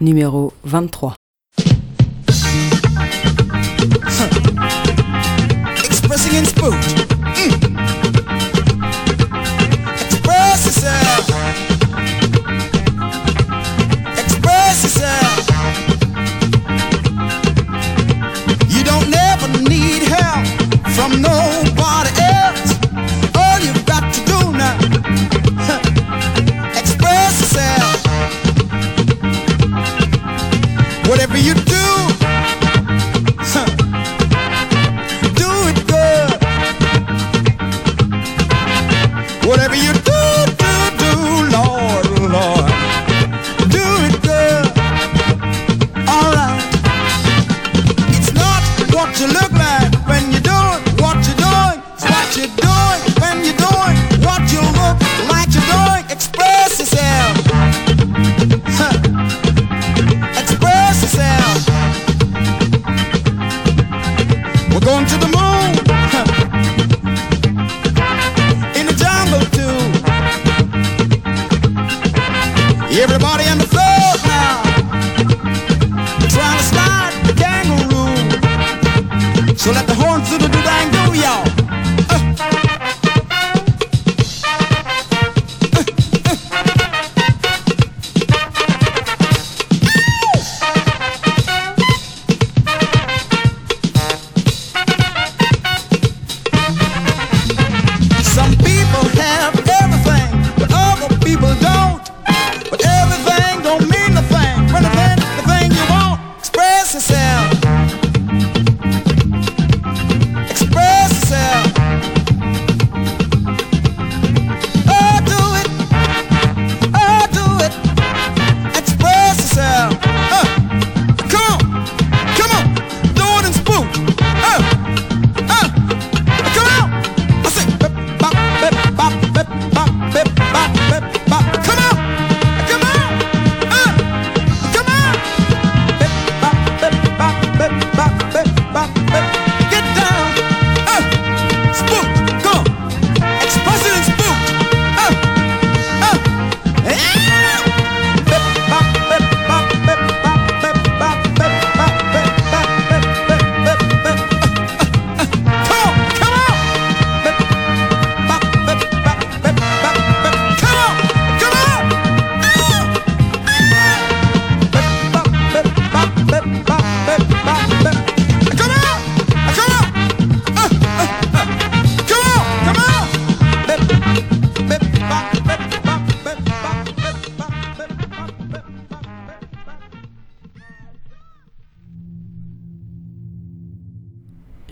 Numéro 23. Expressing in spook.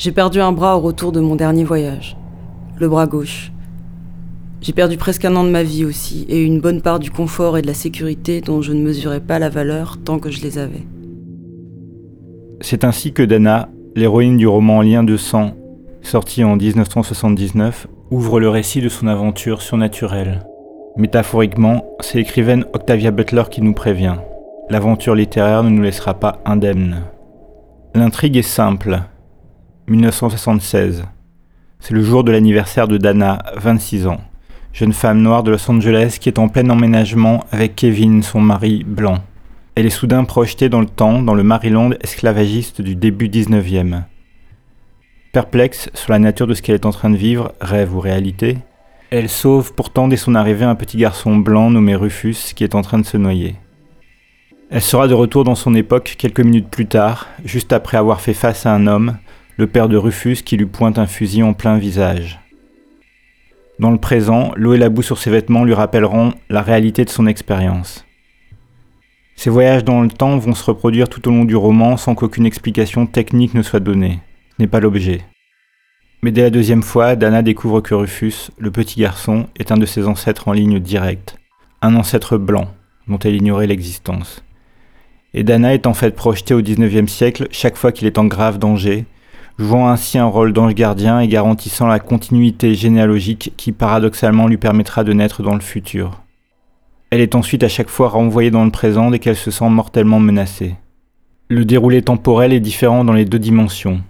J'ai perdu un bras au retour de mon dernier voyage. Le bras gauche. J'ai perdu presque un an de ma vie aussi, et une bonne part du confort et de la sécurité dont je ne mesurais pas la valeur tant que je les avais. C'est ainsi que Dana, l'héroïne du roman Lien de sang, sorti en 1979, ouvre le récit de son aventure surnaturelle. Métaphoriquement, c'est l'écrivaine Octavia Butler qui nous prévient. L'aventure littéraire ne nous laissera pas indemnes. L'intrigue est simple. 1976. C'est le jour de l'anniversaire de Dana, 26 ans, jeune femme noire de Los Angeles qui est en plein emménagement avec Kevin, son mari blanc. Elle est soudain projetée dans le temps, dans le Maryland esclavagiste du début 19e. Perplexe sur la nature de ce qu'elle est en train de vivre, rêve ou réalité, elle sauve pourtant dès son arrivée un petit garçon blanc nommé Rufus qui est en train de se noyer. Elle sera de retour dans son époque quelques minutes plus tard, juste après avoir fait face à un homme, le père de Rufus qui lui pointe un fusil en plein visage. Dans le présent, l'eau et la boue sur ses vêtements lui rappelleront la réalité de son expérience. Ces voyages dans le temps vont se reproduire tout au long du roman sans qu'aucune explication technique ne soit donnée. N'est pas l'objet. Mais dès la deuxième fois, Dana découvre que Rufus, le petit garçon, est un de ses ancêtres en ligne directe. Un ancêtre blanc, dont elle ignorait l'existence. Et Dana est en fait projetée au XIXe siècle chaque fois qu'il est en grave danger, jouant ainsi un rôle d'ange gardien et garantissant la continuité généalogique qui paradoxalement lui permettra de naître dans le futur. Elle est ensuite à chaque fois renvoyée dans le présent dès qu'elle se sent mortellement menacée. Le déroulé temporel est différent dans les deux dimensions.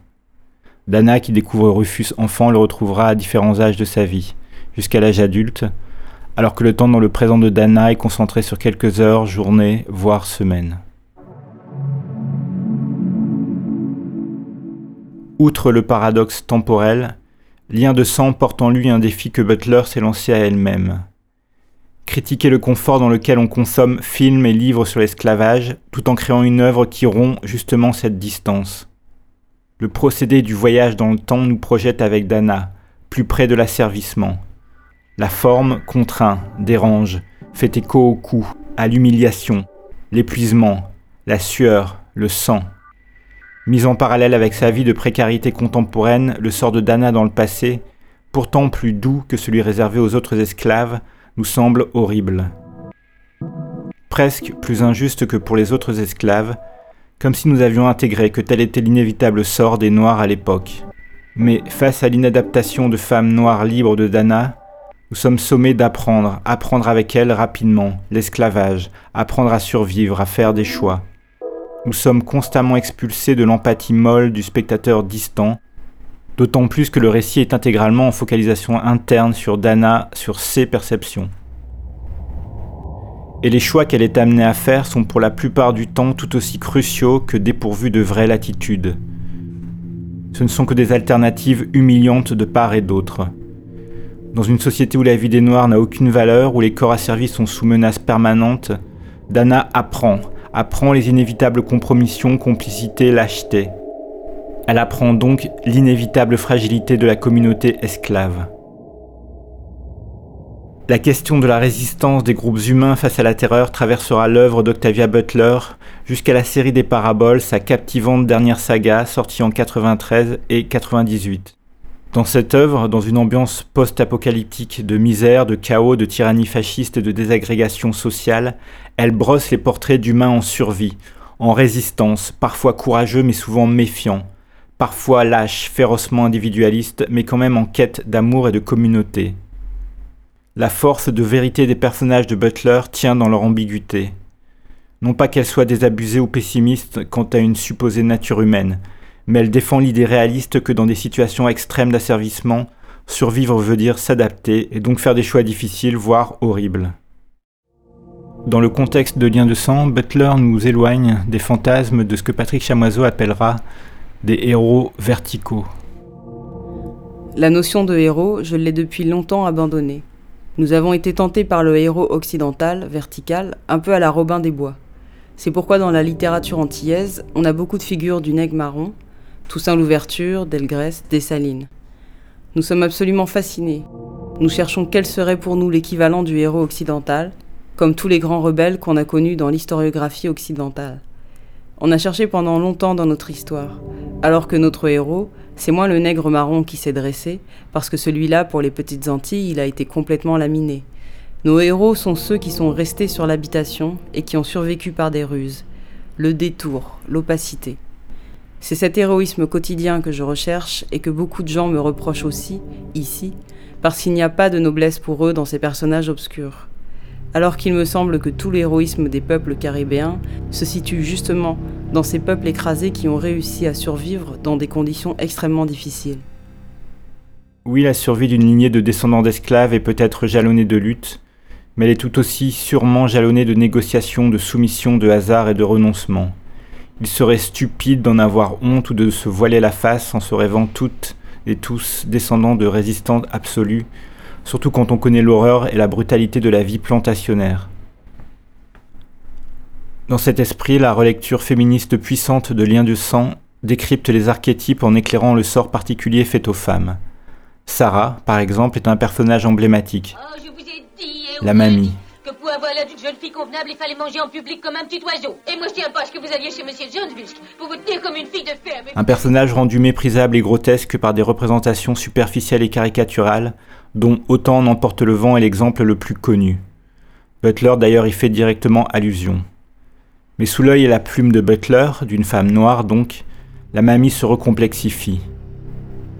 Dana, qui découvre Rufus enfant, le retrouvera à différents âges de sa vie, jusqu'à l'âge adulte, alors que le temps dans le présent de Dana est concentré sur quelques heures, journées, voire semaines. Outre le paradoxe temporel, Lien de sang porte en lui un défi que Butler s'est lancé à elle-même. Critiquer le confort dans lequel on consomme films et livres sur l'esclavage, tout en créant une œuvre qui rompt justement cette distance. Le procédé du voyage dans le temps nous projette avec Dana, plus près de l'asservissement. La forme contraint, dérange, fait écho au cou, à l'humiliation, l'épuisement, la sueur, le sang. Mis en parallèle avec sa vie de précarité contemporaine, le sort de Dana dans le passé, pourtant plus doux que celui réservé aux autres esclaves, nous semble horrible. Presque plus injuste que pour les autres esclaves, comme si nous avions intégré que tel était l'inévitable sort des Noirs à l'époque. Mais face à l'inadaptation de femmes noires libres de Dana, nous sommes sommés d'apprendre, apprendre avec elle rapidement, l'esclavage, apprendre à survivre, à faire des choix. Nous sommes constamment expulsés de l'empathie molle du spectateur distant, d'autant plus que le récit est intégralement en focalisation interne sur Dana, sur ses perceptions. Et les choix qu'elle est amenée à faire sont pour la plupart du temps tout aussi cruciaux que dépourvus de vraie latitude. Ce ne sont que des alternatives humiliantes de part et d'autre. Dans une société où la vie des Noirs n'a aucune valeur, où les corps asservis sont sous menace permanente, Dana apprend, apprend les inévitables compromissions, complicités, lâchetés. Elle apprend donc l'inévitable fragilité de la communauté esclave. La question de la résistance des groupes humains face à la terreur traversera l'œuvre d'Octavia Butler jusqu'à la série des paraboles, sa captivante dernière saga sortie en 93 et 98. Dans cette œuvre, dans une ambiance post-apocalyptique de misère, de chaos, de tyrannie fasciste et de désagrégation sociale, elle brosse les portraits d'humains en survie, en résistance, parfois courageux mais souvent méfiants, parfois lâches, férocement individualistes, mais quand même en quête d'amour et de communauté. La force de vérité des personnages de Butler tient dans leur ambiguïté. Non pas qu'elle soit désabusée ou pessimiste quant à une supposée nature humaine, mais elle défend l'idée réaliste que dans des situations extrêmes d'asservissement, survivre veut dire s'adapter et donc faire des choix difficiles, voire horribles. Dans le contexte de lien de sang, Butler nous éloigne des fantasmes de ce que Patrick Chamoiseau appellera des héros verticaux. La notion de héros, je l'ai depuis longtemps abandonnée. Nous avons été tentés par le héros occidental, vertical, un peu à la Robin des Bois. C'est pourquoi dans la littérature antillaise, on a beaucoup de figures du nègre marron, Toussaint Louverture, Delgrès, Dessalines. Nous sommes absolument fascinés. Nous cherchons quel serait pour nous l'équivalent du héros occidental, comme tous les grands rebelles qu'on a connus dans l'historiographie occidentale. On a cherché pendant longtemps dans notre histoire, alors que notre héros, c'est moins le nègre marron qui s'est dressé, parce que celui-là, pour les petites Antilles, il a été complètement laminé. Nos héros sont ceux qui sont restés sur l'habitation et qui ont survécu par des ruses, le détour, l'opacité. C'est cet héroïsme quotidien que je recherche et que beaucoup de gens me reprochent aussi, ici, parce qu'il n'y a pas de noblesse pour eux dans ces personnages obscurs. Alors qu'il me semble que tout l'héroïsme des peuples caribéens se situe justement dans ces peuples écrasés qui ont réussi à survivre dans des conditions extrêmement difficiles. Oui, la survie d'une lignée de descendants d'esclaves est peut-être jalonnée de luttes, mais elle est tout aussi sûrement jalonnée de négociations, de soumissions, de hasard et de renoncements. Il serait stupide d'en avoir honte ou de se voiler la face en se rêvant toutes et tous descendants de résistants absolus, surtout quand on connaît l'horreur et la brutalité de la vie plantationnaire. Dans cet esprit, la relecture féministe puissante de Liens de sang décrypte les archétypes en éclairant le sort particulier fait aux femmes. Sarah, par exemple, est un personnage emblématique. Oh, la mamie. En un personnage rendu méprisable et grotesque par des représentations superficielles et caricaturales, dont Autant n'emporte le vent est l'exemple le plus connu. Butler d'ailleurs y fait directement allusion. Mais sous l'œil et la plume de Butler, d'une femme noire donc, la mamie se recomplexifie.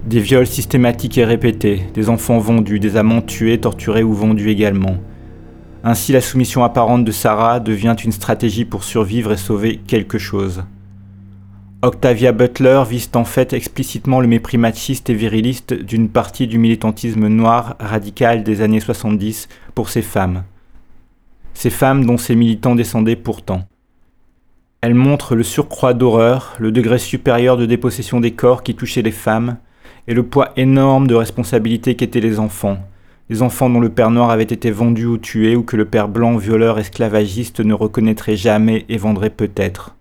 Des viols systématiques et répétés, des enfants vendus, des amants tués, torturés ou vendus également Ainsi la soumission apparente de Sarah devient une stratégie pour survivre et sauver quelque chose. Octavia Butler vise en fait explicitement le mépris machiste et viriliste d'une partie du militantisme noir radical des années 70 pour ces femmes. Ces femmes dont ces militants descendaient pourtant. Elle montre le surcroît d'horreur, le degré supérieur de dépossession des corps qui touchait les femmes, et le poids énorme de responsabilité qu'étaient les enfants, les enfants dont le père noir avait été vendu ou tué, ou que le père blanc violeur esclavagiste ne reconnaîtrait jamais et vendrait peut-être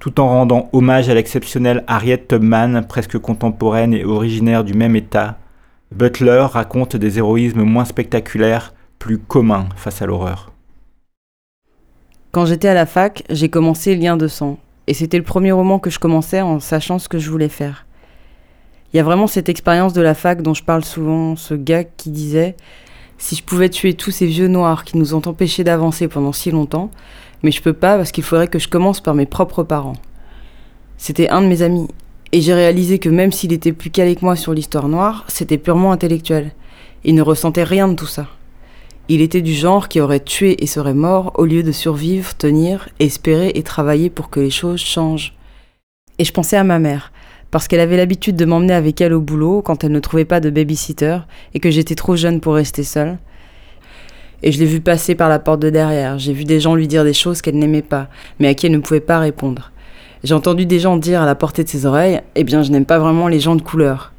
tout en rendant hommage à l'exceptionnelle Harriet Tubman, presque contemporaine et originaire du même État, Butler raconte des héroïsmes moins spectaculaires, plus communs face à l'horreur. Quand j'étais à la fac, j'ai commencé Lien de sang, et c'était le premier roman que je commençais en sachant ce que je voulais faire. Il y a vraiment cette expérience de la fac dont je parle souvent, ce gars qui disait Si je pouvais tuer tous ces vieux noirs qui nous ont empêchés d'avancer pendant si longtemps, mais je peux pas parce qu'il faudrait que je commence par mes propres parents. C'était un de mes amis, et j'ai réalisé que même s'il était plus calé que moi sur l'histoire noire, c'était purement intellectuel. Il ne ressentait rien de tout ça. Il était du genre qui aurait tué et serait mort au lieu de survivre, tenir, espérer et travailler pour que les choses changent. Et je pensais à ma mère, parce qu'elle avait l'habitude de m'emmener avec elle au boulot quand elle ne trouvait pas de babysitter et que j'étais trop jeune pour rester seule. Et je l'ai vu passer par la porte de derrière. J'ai vu des gens lui dire des choses qu'elle n'aimait pas, mais à qui elle ne pouvait pas répondre. J'ai entendu des gens dire à la portée de ses oreilles Eh bien, je n'aime pas vraiment les gens de couleur.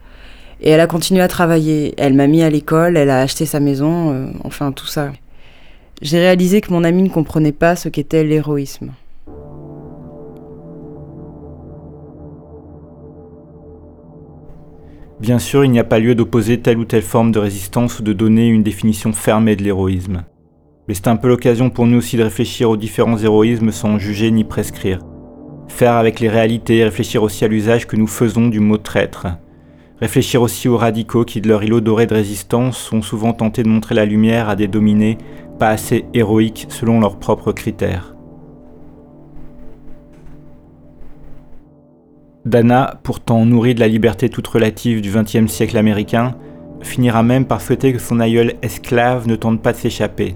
Et elle a continué à travailler. Elle m'a mis à l'école, elle a acheté sa maison, euh, enfin tout ça. J'ai réalisé que mon ami ne comprenait pas ce qu'était l'héroïsme. Bien sûr, il n'y a pas lieu d'opposer telle ou telle forme de résistance ou de donner une définition fermée de l'héroïsme. Mais c'est un peu l'occasion pour nous aussi de réfléchir aux différents héroïsmes sans juger ni prescrire. Faire avec les réalités, réfléchir aussi à l'usage que nous faisons du mot traître. Réfléchir aussi aux radicaux qui, de leur îlot doré de résistance, sont souvent tentés de montrer la lumière à des dominés pas assez héroïques selon leurs propres critères. Dana, pourtant nourrie de la liberté toute relative du XXe siècle américain, finira même par souhaiter que son aïeul esclave ne tente pas de s'échapper,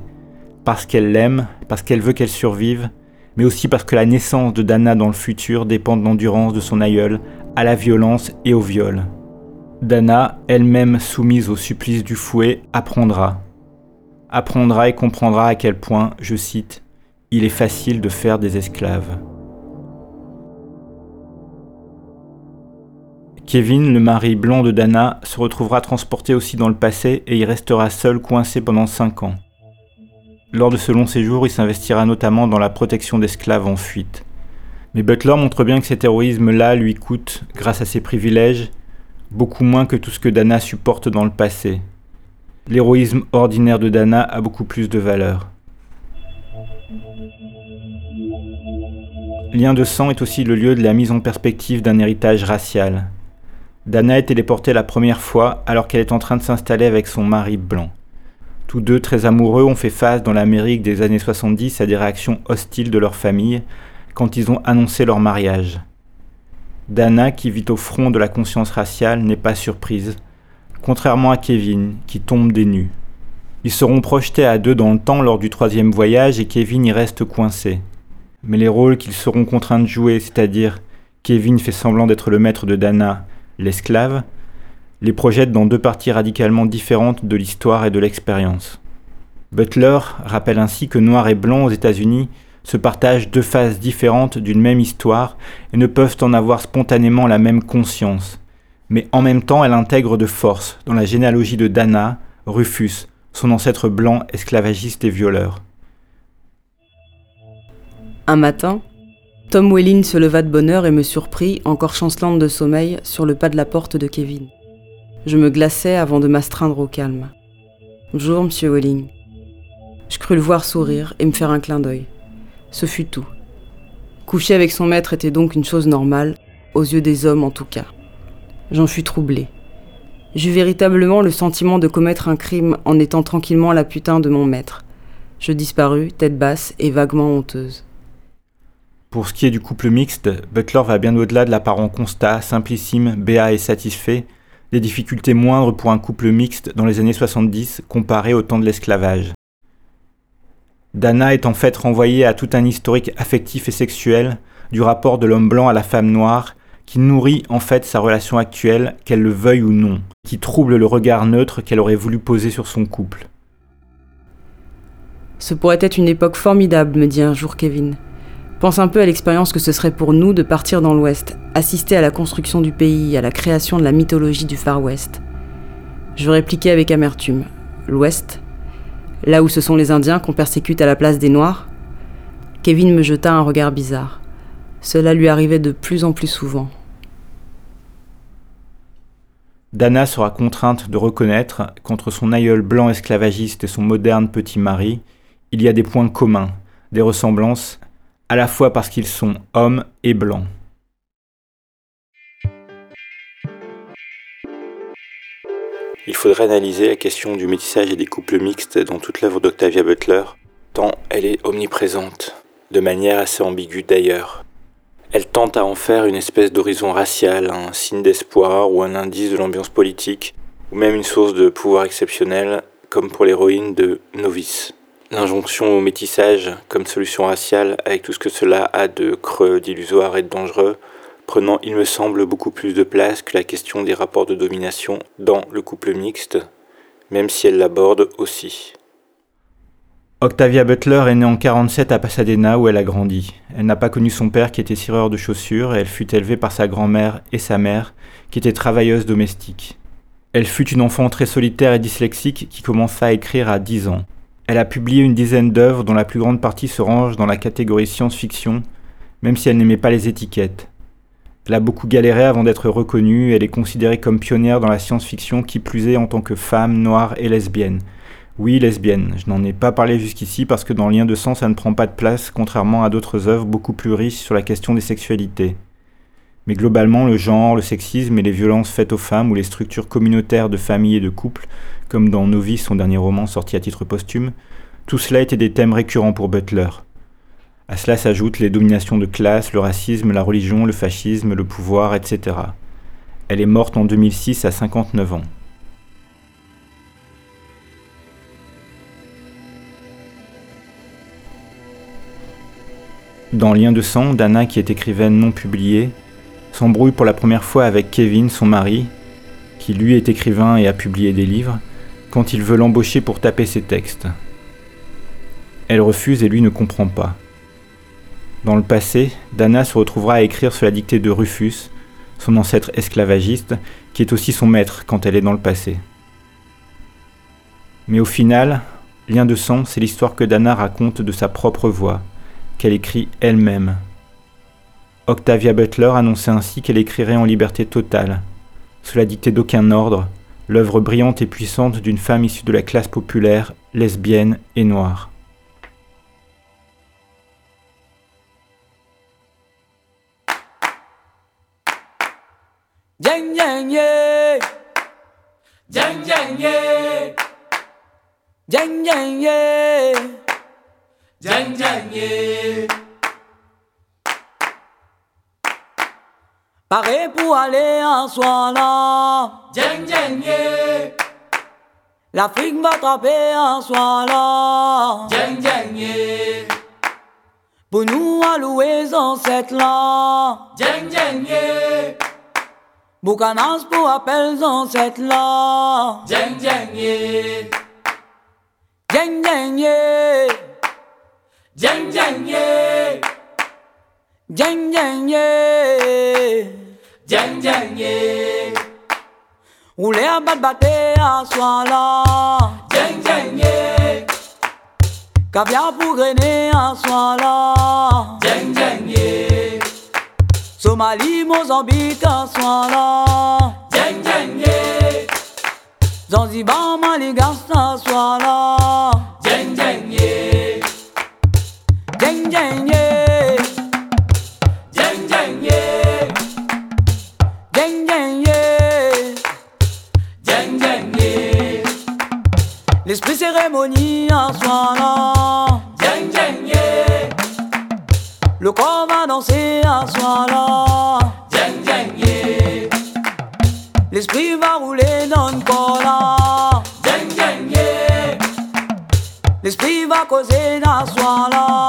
parce qu'elle l'aime, parce qu'elle veut qu'elle survive, mais aussi parce que la naissance de Dana dans le futur dépend de l'endurance de son aïeul à la violence et au viol. Dana, elle-même soumise au supplice du fouet, apprendra. Apprendra et comprendra à quel point, je cite, il est facile de faire des esclaves. Kevin, le mari blanc de Dana, se retrouvera transporté aussi dans le passé et y restera seul coincé pendant 5 ans. Lors de ce long séjour, il s'investira notamment dans la protection d'esclaves en fuite. Mais Butler montre bien que cet héroïsme-là lui coûte, grâce à ses privilèges, beaucoup moins que tout ce que Dana supporte dans le passé. L'héroïsme ordinaire de Dana a beaucoup plus de valeur. Lien de sang est aussi le lieu de la mise en perspective d'un héritage racial. Dana est téléportée la première fois alors qu'elle est en train de s'installer avec son mari blanc. Tous deux, très amoureux, ont fait face dans l'Amérique des années 70 à des réactions hostiles de leur famille quand ils ont annoncé leur mariage. Dana, qui vit au front de la conscience raciale, n'est pas surprise, contrairement à Kevin, qui tombe des nues. Ils seront projetés à deux dans le temps lors du troisième voyage et Kevin y reste coincé. Mais les rôles qu'ils seront contraints de jouer, c'est-à-dire Kevin fait semblant d'être le maître de Dana l'esclave, les projette dans deux parties radicalement différentes de l'histoire et de l'expérience. Butler rappelle ainsi que noir et blanc aux États-Unis se partagent deux phases différentes d'une même histoire et ne peuvent en avoir spontanément la même conscience. Mais en même temps, elle intègre de force dans la généalogie de Dana, Rufus, son ancêtre blanc esclavagiste et violeur. Un matin, Tom Welling se leva de bonne heure et me surprit, encore chancelante de sommeil, sur le pas de la porte de Kevin. Je me glaçais avant de m'astreindre au calme. Bonjour, monsieur Welling. Je crus le voir sourire et me faire un clin d'œil. Ce fut tout. Coucher avec son maître était donc une chose normale, aux yeux des hommes en tout cas. J'en fus troublée. J'eus véritablement le sentiment de commettre un crime en étant tranquillement la putain de mon maître. Je disparus, tête basse et vaguement honteuse. Pour ce qui est du couple mixte, Butler va bien au-delà de l'apparent constat, simplissime, béat et satisfait, des difficultés moindres pour un couple mixte dans les années 70 comparé au temps de l'esclavage. Dana est en fait renvoyée à tout un historique affectif et sexuel du rapport de l'homme blanc à la femme noire qui nourrit en fait sa relation actuelle, qu'elle le veuille ou non, qui trouble le regard neutre qu'elle aurait voulu poser sur son couple. Ce pourrait être une époque formidable, me dit un jour Kevin. Pense un peu à l'expérience que ce serait pour nous de partir dans l'Ouest, assister à la construction du pays, à la création de la mythologie du Far West. Je répliquais avec amertume. L'Ouest Là où ce sont les Indiens qu'on persécute à la place des Noirs Kevin me jeta un regard bizarre. Cela lui arrivait de plus en plus souvent. Dana sera contrainte de reconnaître qu'entre son aïeul blanc esclavagiste et son moderne petit mari, il y a des points communs, des ressemblances, à la fois parce qu'ils sont hommes et blancs. Il faudrait analyser la question du métissage et des couples mixtes dans toute l'œuvre d'Octavia Butler, tant elle est omniprésente, de manière assez ambiguë d'ailleurs. Elle tente à en faire une espèce d'horizon racial, un signe d'espoir ou un indice de l'ambiance politique, ou même une source de pouvoir exceptionnel, comme pour l'héroïne de Novice. L'injonction au métissage comme solution raciale, avec tout ce que cela a de creux, d'illusoire et de dangereux, prenant, il me semble, beaucoup plus de place que la question des rapports de domination dans le couple mixte, même si elle l'aborde aussi. Octavia Butler est née en 47 à Pasadena où elle a grandi. Elle n'a pas connu son père qui était cireur de chaussures et elle fut élevée par sa grand-mère et sa mère qui étaient travailleuses domestiques. Elle fut une enfant très solitaire et dyslexique qui commença à écrire à 10 ans. Elle a publié une dizaine d'œuvres dont la plus grande partie se range dans la catégorie science-fiction, même si elle n'aimait pas les étiquettes. Elle a beaucoup galéré avant d'être reconnue, elle est considérée comme pionnière dans la science-fiction qui plus est en tant que femme, noire et lesbienne. Oui, lesbienne, je n'en ai pas parlé jusqu'ici parce que dans Lien de sang ça ne prend pas de place contrairement à d'autres œuvres beaucoup plus riches sur la question des sexualités. Mais globalement, le genre, le sexisme et les violences faites aux femmes ou les structures communautaires de famille et de couple comme dans Novice, son dernier roman sorti à titre posthume, tout cela était des thèmes récurrents pour Butler. À cela s'ajoutent les dominations de classe, le racisme, la religion, le fascisme, le pouvoir, etc. Elle est morte en 2006 à 59 ans. Dans Lien de sang, Dana, qui est écrivaine non publiée, s'embrouille pour la première fois avec Kevin, son mari, qui lui est écrivain et a publié des livres, quand il veut l'embaucher pour taper ses textes. Elle refuse et lui ne comprend pas. Dans le passé, Dana se retrouvera à écrire sur la dictée de Rufus, son ancêtre esclavagiste, qui est aussi son maître quand elle est dans le passé. Mais au final, Lien de sang, c'est l'histoire que Dana raconte de sa propre voix, qu'elle écrit elle-même. Octavia Butler annonçait ainsi qu'elle écrirait en liberté totale, sous la dictée d'aucun ordre, l'œuvre brillante et puissante d'une femme issue de la classe populaire, lesbienne et noire. Paré pour aller en là. Djeng djeng yeah. L'Afrique va taper en là. Djeng djeng yeah. Pour nous allouer ancêtres là. Djeng djeng yeah. Boucanas pour appel ancêtres là. Djeng djeng yeah. Djeng djeng yeah. Djeng djeng yeah. Djeng djeng yeah. Jeng Ulea bat batea soala Jeng jeng ye Kabia purenea soala Jeng jeng ye Somali Mozambique soala Jeng jeng ye Zanzibar Maligasta soala cérémonie en soi là. Djeng djeng yeah. Le corps va danser en soi là. Yeah. L'esprit va rouler dans le corps là. Yeah. L'esprit va causer dans ce soir-là.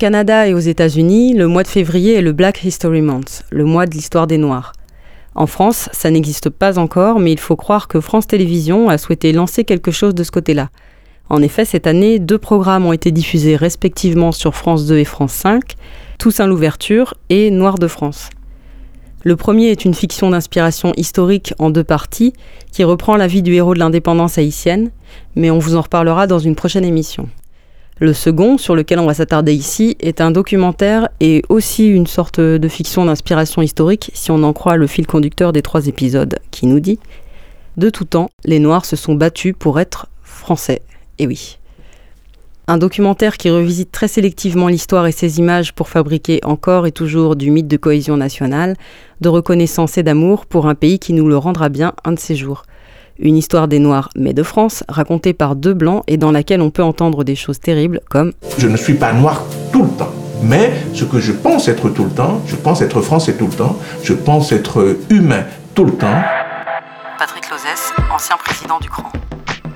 Canada et aux États-Unis, le mois de février est le Black History Month, le mois de l'histoire des Noirs. En France, ça n'existe pas encore, mais il faut croire que France Télévisions a souhaité lancer quelque chose de ce côté-là. En effet, cette année, deux programmes ont été diffusés respectivement sur France 2 et France 5, Toussaint l'ouverture et Noir de France. Le premier est une fiction d'inspiration historique en deux parties qui reprend la vie du héros de l'indépendance haïtienne, mais on vous en reparlera dans une prochaine émission. Le second, sur lequel on va s'attarder ici, est un documentaire et aussi une sorte de fiction d'inspiration historique si on en croit le fil conducteur des trois épisodes, qui nous dit De tout temps, les Noirs se sont battus pour être français. Et oui. Un documentaire qui revisite très sélectivement l'histoire et ses images pour fabriquer encore et toujours du mythe de cohésion nationale, de reconnaissance et d'amour pour un pays qui nous le rendra bien un de ces jours. Une histoire des Noirs, mais de France, racontée par deux Blancs et dans laquelle on peut entendre des choses terribles comme Je ne suis pas noir tout le temps. Mais ce que je pense être tout le temps, je pense être français tout le temps, je pense être humain tout le temps. Patrick Lozès, ancien président du CRAN.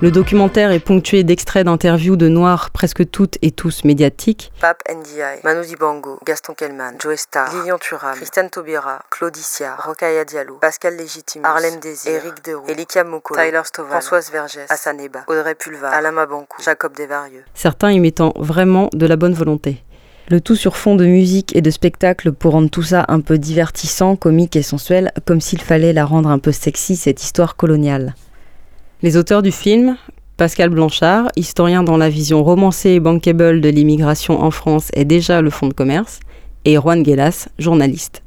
Le documentaire est ponctué d'extraits d'interviews de Noirs presque toutes et tous médiatiques. Pape Ndiaye, Manu Dibango, Gaston Kellman, Joe Star, Lilian Thuram, Christiane Taubira, Claudicia, Rokaya Diallo, Pascal Légitimus, Arlène Désir, Éric Deroux, Elikia Moko, Tyler Stovall, Françoise Vergès, Hassan Eba, Audrey Pulvar, Alama Bankou, Jacob Desvarieux. certains y mettant vraiment de la bonne volonté. Le tout sur fond de musique et de spectacle pour rendre tout ça un peu divertissant, comique et sensuel, comme s'il fallait la rendre un peu sexy, cette histoire coloniale. Les auteurs du film, Pascal Blanchard, historien dans la vision romancée et bankable de l'immigration en France et déjà le fonds de commerce, et Juan Gelas, journaliste.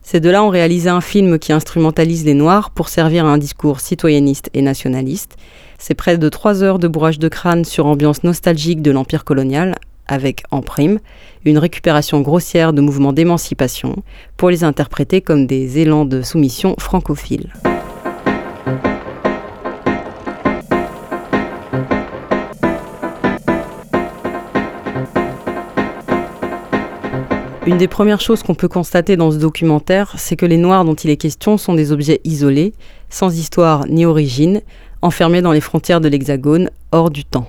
Ces deux-là ont réalisé un film qui instrumentalise les Noirs pour servir à un discours citoyenniste et nationaliste. C'est près de trois heures de bourrage de crâne sur ambiance nostalgique de l'Empire colonial, avec, en prime, une récupération grossière de mouvements d'émancipation pour les interpréter comme des élans de soumission francophiles. Une des premières choses qu'on peut constater dans ce documentaire, c'est que les Noirs dont il est question sont des objets isolés, sans histoire ni origine, enfermés dans les frontières de l'Hexagone, hors du temps.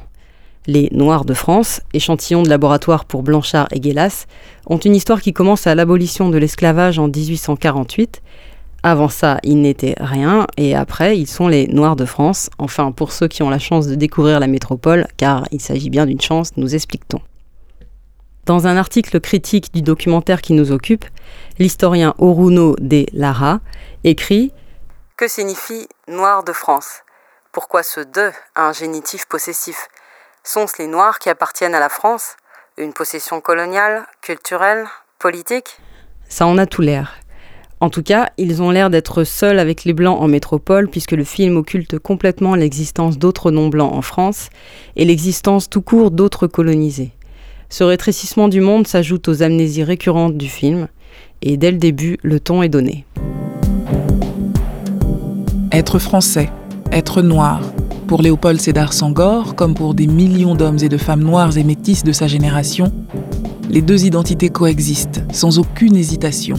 Les Noirs de France, échantillon de laboratoire pour Blanchard et Guélas, ont une histoire qui commence à l'abolition de l'esclavage en 1848, Avant ça, ils n'étaient rien, et après, ils sont les Noirs de France, enfin pour ceux qui ont la chance de découvrir la métropole, car il s'agit bien d'une chance, nous explique-t-on. Dans un article critique du documentaire qui nous occupe, l'historien Oruno de Lara écrit Que signifie Noir de France? Pourquoi ce de a un génitif possessif? Sont-ce les Noirs qui appartiennent à la France? Une possession coloniale, culturelle, politique? Ça en a tout l'air. En tout cas, ils ont l'air d'être seuls avec les Blancs en métropole, puisque le film occulte complètement l'existence d'autres non-blancs en France et l'existence tout court d'autres colonisés. Ce rétrécissement du monde s'ajoute aux amnésies récurrentes du film, et dès le début, le ton est donné. Être français, être noir, pour Léopold Sédar Sangor, comme pour des millions d'hommes et de femmes noirs et métis de sa génération, les deux identités coexistent, sans aucune hésitation.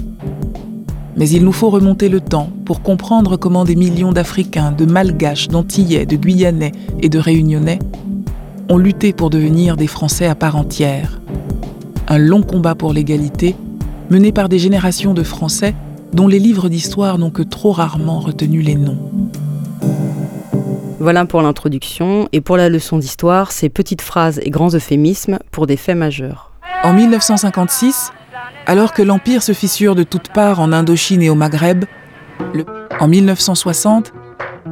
Mais il nous faut remonter le temps pour comprendre comment des millions d'Africains, de Malgaches, d'Antillais, de Guyanais et de Réunionnais ont lutté pour devenir des Français à part entière. Un long combat pour l'égalité, mené par des générations de Français dont les livres d'histoire n'ont que trop rarement retenu les noms. Voilà pour l'introduction, et pour la leçon d'histoire, ces petites phrases et grands euphémismes pour des faits majeurs. En 1956, alors que l'Empire se fissure de toutes parts en Indochine et au Maghreb, le... en 1960,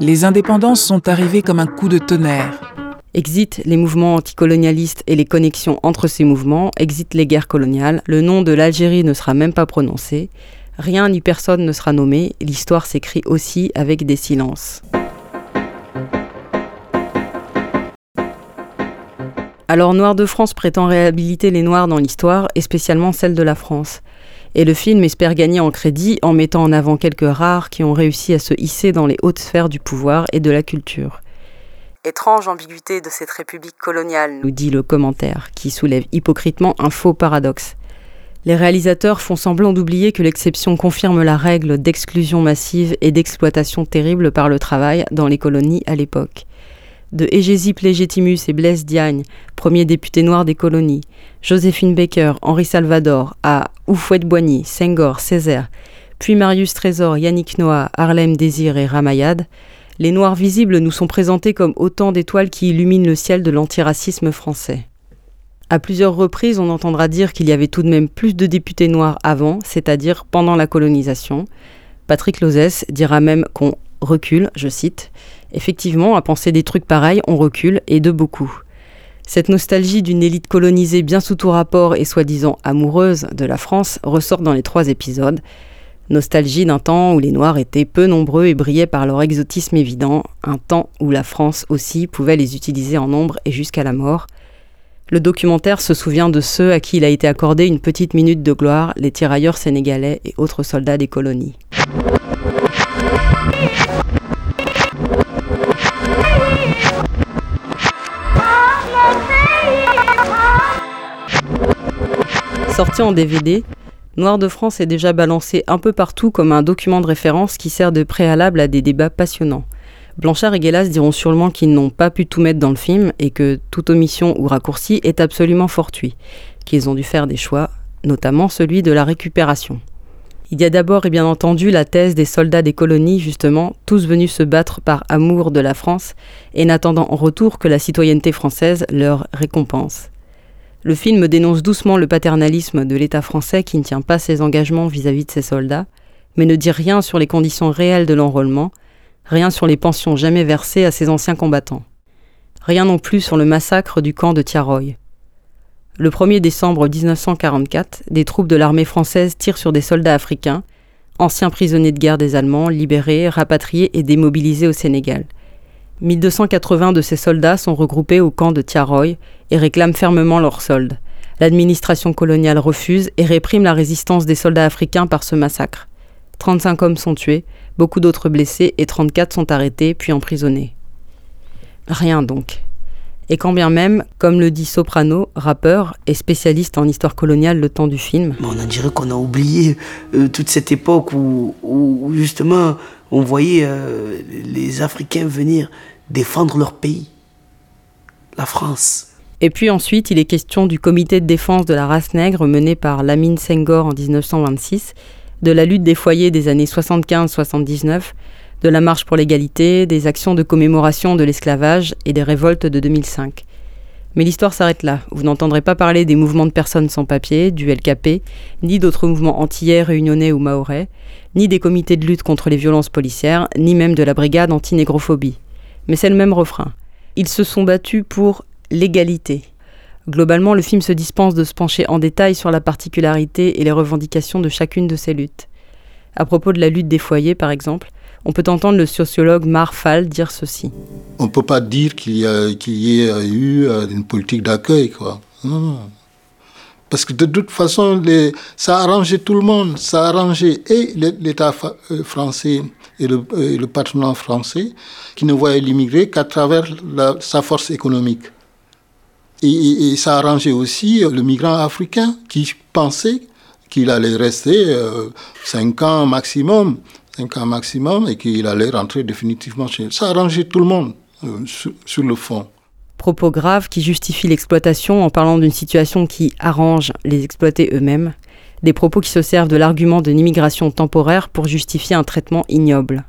les indépendances sont arrivées comme un coup de tonnerre. Exit les mouvements anticolonialistes et les connexions entre ces mouvements, exit les guerres coloniales, le nom de l'Algérie ne sera même pas prononcé, rien ni personne ne sera nommé, l'histoire s'écrit aussi avec des silences. Alors Noir de France prétend réhabiliter les Noirs dans l'histoire, et spécialement celle de la France. Et le film espère gagner en crédit en mettant en avant quelques rares qui ont réussi à se hisser dans les hautes sphères du pouvoir et de la culture. Étrange ambiguïté de cette république coloniale, nous dit le commentaire, qui soulève hypocritement un faux paradoxe. Les réalisateurs font semblant d'oublier que l'exception confirme la règle d'exclusion massive et d'exploitation terrible par le travail dans les colonies à l'époque. De Egésip Légitimus et Blaise Diagne, premier député noir des colonies, Joséphine Baker, Henri Salvador, à Oufouette-Boigny, Senghor, Césaire, puis Marius Trésor, Yannick Noah, Harlem Désir et Ramayad, les Noirs visibles nous sont présentés comme autant d'étoiles qui illuminent le ciel de l'antiracisme français. À plusieurs reprises, on entendra dire qu'il y avait tout de même plus de députés noirs avant, c'est-à-dire pendant la colonisation. Patrick Lozès dira même qu'on recule, je cite. Effectivement, à penser des trucs pareils, on recule, et de beaucoup. Cette nostalgie d'une élite colonisée bien sous tout rapport et soi-disant amoureuse de la France ressort dans les trois épisodes. Nostalgie d'un temps où les Noirs étaient peu nombreux et brillaient par leur exotisme évident, un temps où la France aussi pouvait les utiliser en nombre et jusqu'à la mort. Le documentaire se souvient de ceux à qui il a été accordé une petite minute de gloire, les tirailleurs sénégalais et autres soldats des colonies. Sorti en DVD, Noir de France est déjà balancé un peu partout comme un document de référence qui sert de préalable à des débats passionnants. Blanchard et Guélas diront sûrement qu'ils n'ont pas pu tout mettre dans le film et que toute omission ou raccourci est absolument fortuit, qu'ils ont dû faire des choix, notamment celui de la récupération. Il y a d'abord et bien entendu la thèse des soldats des colonies, justement, tous venus se battre par amour de la France et n'attendant en retour que la citoyenneté française leur récompense. Le film dénonce doucement le paternalisme de l'État français qui ne tient pas ses engagements vis-à-vis de ses soldats, mais ne dit rien sur les conditions réelles de l'enrôlement, rien sur les pensions jamais versées à ses anciens combattants. Rien non plus sur le massacre du camp de Tiaroy. Le 1er décembre 1944, des troupes de l'armée française tirent sur des soldats africains, anciens prisonniers de guerre des Allemands, libérés, rapatriés et démobilisés au Sénégal. 1280 de ces soldats sont regroupés au camp de Tiaroy et réclament fermement leur solde. L'administration coloniale refuse et réprime la résistance des soldats africains par ce massacre. 35 hommes sont tués, beaucoup d'autres blessés et 34 sont arrêtés puis emprisonnés. Rien donc. Et quand bien même, comme le dit Soprano, rappeur et spécialiste en histoire coloniale le temps du film. On dirait qu'on a oublié euh, toute cette époque où, où justement on voyait euh, les Africains venir défendre leur pays, la France. Et puis ensuite, il est question du comité de défense de la race nègre mené par Lamine Senghor en 1926, de la lutte des foyers des années 75-79, de la marche pour l'égalité, des actions de commémoration de l'esclavage et des révoltes de 2005. Mais l'histoire s'arrête là. Vous n'entendrez pas parler des mouvements de personnes sans papier, du LKP, ni d'autres mouvements antillais, réunionnais ou maorais, ni des comités de lutte contre les violences policières, ni même de la brigade anti-négrophobie. Mais c'est le même refrain. Ils se sont battus pour l'égalité. Globalement, le film se dispense de se pencher en détail sur la particularité et les revendications de chacune de ces luttes. À propos de la lutte des foyers, par exemple, on peut entendre le sociologue Mar Fall dire ceci. On ne peut pas dire qu'il y, a, y ait eu euh, une politique d'accueil, quoi. Parce que de toute façon, ça a arrangé tout le monde. Ça a arrangé et l'État euh, français et le, et patronat français qui ne voyaient l'immigré qu'à travers sa force économique. Et, ça a arrangé aussi le migrant africain qui pensait qu'il allait rester euh, cinq ans maximum un cas maximum et qu'il allait rentrer définitivement chez Ça a arrangé tout le monde euh, sur, le fond. Propos graves qui justifient l'exploitation en parlant d'une situation qui arrange les exploités eux-mêmes. Des propos qui se servent de l'argument d'une immigration temporaire pour justifier un traitement ignoble.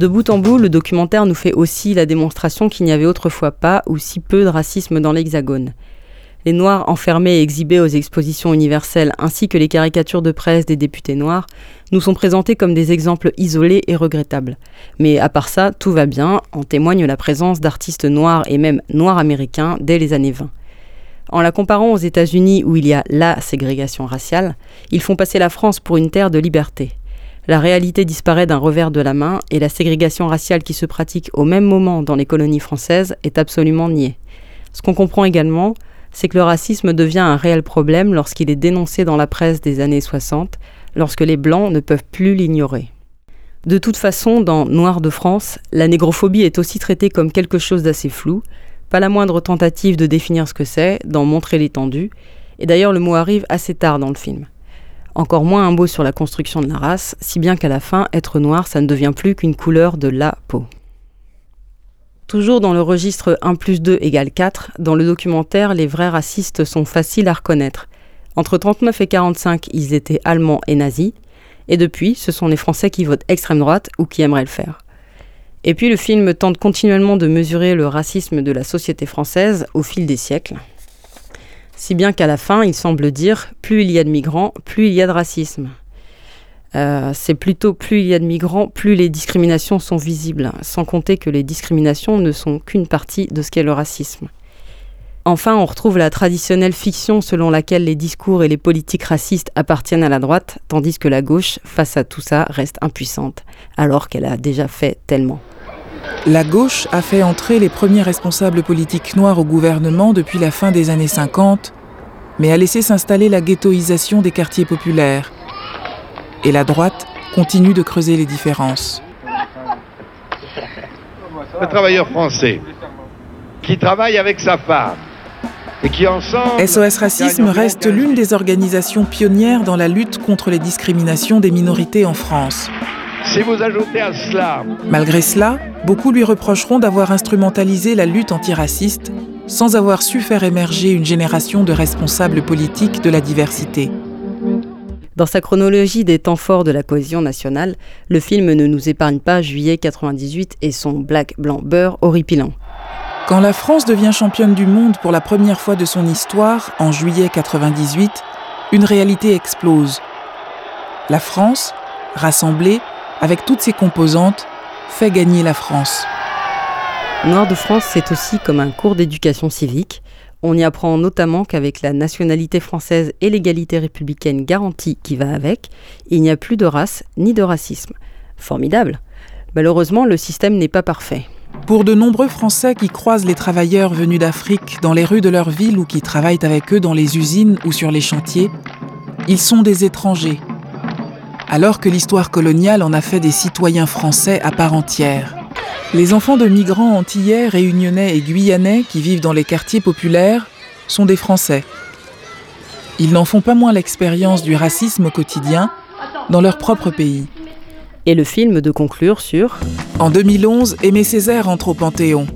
De bout en bout, le documentaire nous fait aussi la démonstration qu'il n'y avait autrefois pas ou si peu de racisme dans l'Hexagone les Noirs enfermés et exhibés aux expositions universelles ainsi que les caricatures de presse des députés noirs nous sont présentés comme des exemples isolés et regrettables. Mais à part ça, tout va bien, en témoigne la présence d'artistes noirs et même noirs américains dès les années 20. En la comparant aux États-Unis où il y a la ségrégation raciale, ils font passer la France pour une terre de liberté. La réalité disparaît d'un revers de la main et la ségrégation raciale qui se pratique au même moment dans les colonies françaises est absolument niée. Ce qu'on comprend également, c'est que le racisme devient un réel problème lorsqu'il est dénoncé dans la presse des années 60, lorsque les Blancs ne peuvent plus l'ignorer. De toute façon, dans Noir de France, la négrophobie est aussi traitée comme quelque chose d'assez flou, pas la moindre tentative de définir ce que c'est, d'en montrer l'étendue, et d'ailleurs le mot arrive assez tard dans le film. Encore moins un mot sur la construction de la race, si bien qu'à la fin, être noir, ça ne devient plus qu'une couleur de la peau. Toujours dans le registre 1 plus 2 égale 4, dans le documentaire, les vrais racistes sont faciles à reconnaître. Entre 39 et 45, ils étaient allemands et nazis, et depuis, ce sont les Français qui votent extrême droite ou qui aimeraient le faire. Et puis le film tente continuellement de mesurer le racisme de la société française au fil des siècles. Si bien qu'à la fin, il semble dire plus il y a de migrants, plus il y a de racisme. Euh, c'est plutôt plus il y a de migrants, plus les discriminations sont visibles, sans compter que les discriminations ne sont qu'une partie de ce qu'est le racisme. Enfin, on retrouve la traditionnelle fiction selon laquelle les discours et les politiques racistes appartiennent à la droite, tandis que la gauche, face à tout ça, reste impuissante, alors qu'elle a déjà fait tellement. La gauche a fait entrer les premiers responsables politiques noirs au gouvernement depuis la fin des années 50, mais a laissé s'installer la ghettoisation des quartiers populaires, et la droite continue de creuser les différences. Le travailleur français qui travaille avec sa femme et qui ensemble... SOS Racisme reste l'une des organisations pionnières dans la lutte contre les discriminations des minorités en France. Si vous ajoutez à cela... Malgré cela, beaucoup lui reprocheront d'avoir instrumentalisé la lutte antiraciste sans avoir su faire émerger une génération de responsables politiques de la diversité. Dans sa chronologie des temps forts de la cohésion nationale, le film ne nous épargne pas juillet 98 et son black blanc beurre horripilant. Quand la France devient championne du monde pour la première fois de son histoire, en juillet 98, une réalité explose. La France, rassemblée, avec toutes ses composantes, fait gagner la France. Noir de France, c'est aussi comme un cours d'éducation civique, on y apprend notamment qu'avec la nationalité française et l'égalité républicaine garantie qui va avec, il n'y a plus de race ni de racisme. Formidable. Malheureusement, le système n'est pas parfait. Pour de nombreux Français qui croisent les travailleurs venus d'Afrique dans les rues de leur ville ou qui travaillent avec eux dans les usines ou sur les chantiers, ils sont des étrangers, alors que l'histoire coloniale en a fait des citoyens français à part entière. Les enfants de migrants antillais, réunionnais et guyanais qui vivent dans les quartiers populaires sont des Français. Ils n'en font pas moins l'expérience du racisme au quotidien dans leur propre pays. Et le film de conclure sur En 2011, Aimé Césaire entre au Panthéon.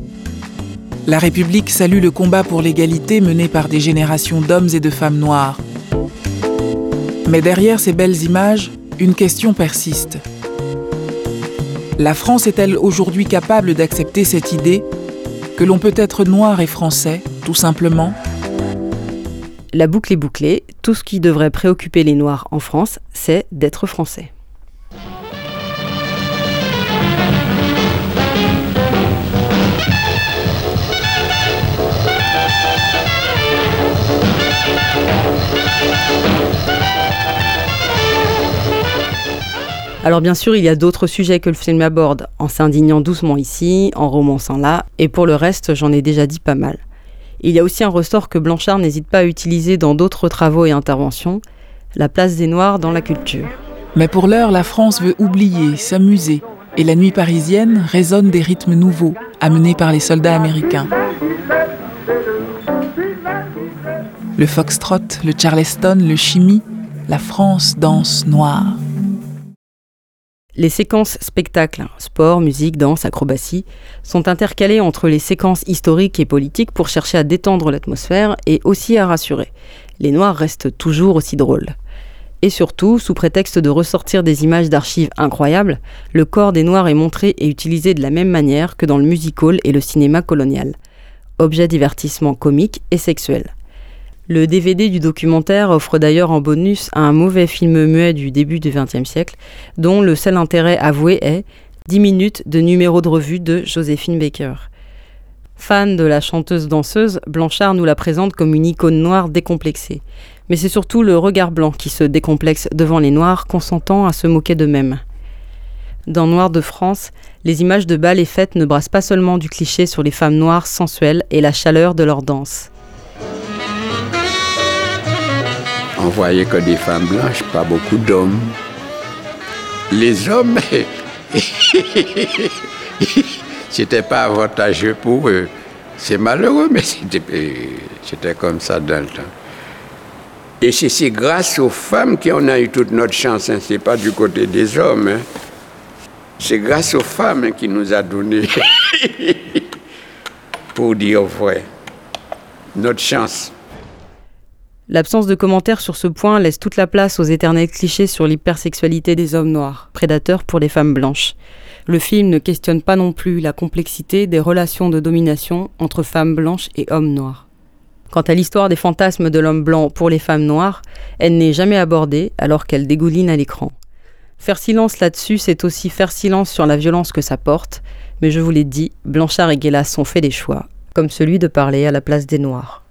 La République salue le combat pour l'égalité mené par des générations d'hommes et de femmes noirs. Mais derrière ces belles images, une question persiste. La France est-elle aujourd'hui capable d'accepter cette idée que l'on peut être noir et français, tout simplement? La boucle est bouclée. Tout ce qui devrait préoccuper les Noirs en France, c'est d'être français. Alors bien sûr, il y a d'autres sujets que le film aborde, en s'indignant doucement ici, en romançant là, et pour le reste, j'en ai déjà dit pas mal. Il y a aussi un ressort que Blanchard n'hésite pas à utiliser dans d'autres travaux et interventions, la place des Noirs dans la culture. Mais pour l'heure, la France veut oublier, s'amuser, et la nuit parisienne résonne des rythmes nouveaux, amenés par les soldats américains. Le foxtrot, le charleston, le chimie, la France danse noire. Les séquences spectacles, sport, musique, danse, acrobatie, sont intercalées entre les séquences historiques et politiques pour chercher à détendre l'atmosphère et aussi à rassurer. Les Noirs restent toujours aussi drôles. Et surtout, sous prétexte de ressortir des images d'archives incroyables, le corps des Noirs est montré et utilisé de la même manière que dans le music hall et le cinéma colonial. Objet divertissement comique et sexuel. Le DVD du documentaire offre d'ailleurs en bonus un mauvais film muet du début du XXe siècle, dont le seul intérêt avoué est 10 minutes de numéro de revue de Joséphine Baker. Fan de la chanteuse-danseuse, Blanchard nous la présente comme une icône noire décomplexée. Mais c'est surtout le regard blanc qui se décomplexe devant les noirs, consentant à se moquer d'eux-mêmes. Dans Noir de France, les images de bal et fêtes ne brassent pas seulement du cliché sur les femmes noires sensuelles et la chaleur de leur danse. On voyait que des femmes blanches, pas beaucoup d'hommes. Les hommes, c'était pas avantageux pour eux. C'est malheureux, mais c'était comme ça dans le temps. Et c'est grâce aux femmes qu'on a eu toute notre chance, hein. c'est pas du côté des hommes. Hein. C'est grâce aux femmes qui nous a donné, pour dire vrai, notre chance. L'absence de commentaires sur ce point laisse toute la place aux éternels clichés sur l'hypersexualité des hommes noirs, prédateurs pour les femmes blanches. Le film ne questionne pas non plus la complexité des relations de domination entre femmes blanches et hommes noirs. Quant à l'histoire des fantasmes de l'homme blanc pour les femmes noires, elle n'est jamais abordée alors qu'elle dégouline à l'écran. Faire silence là-dessus, c'est aussi faire silence sur la violence que ça porte, mais je vous l'ai dit, Blanchard et Guélas ont fait des choix, comme celui de parler à la place des Noirs.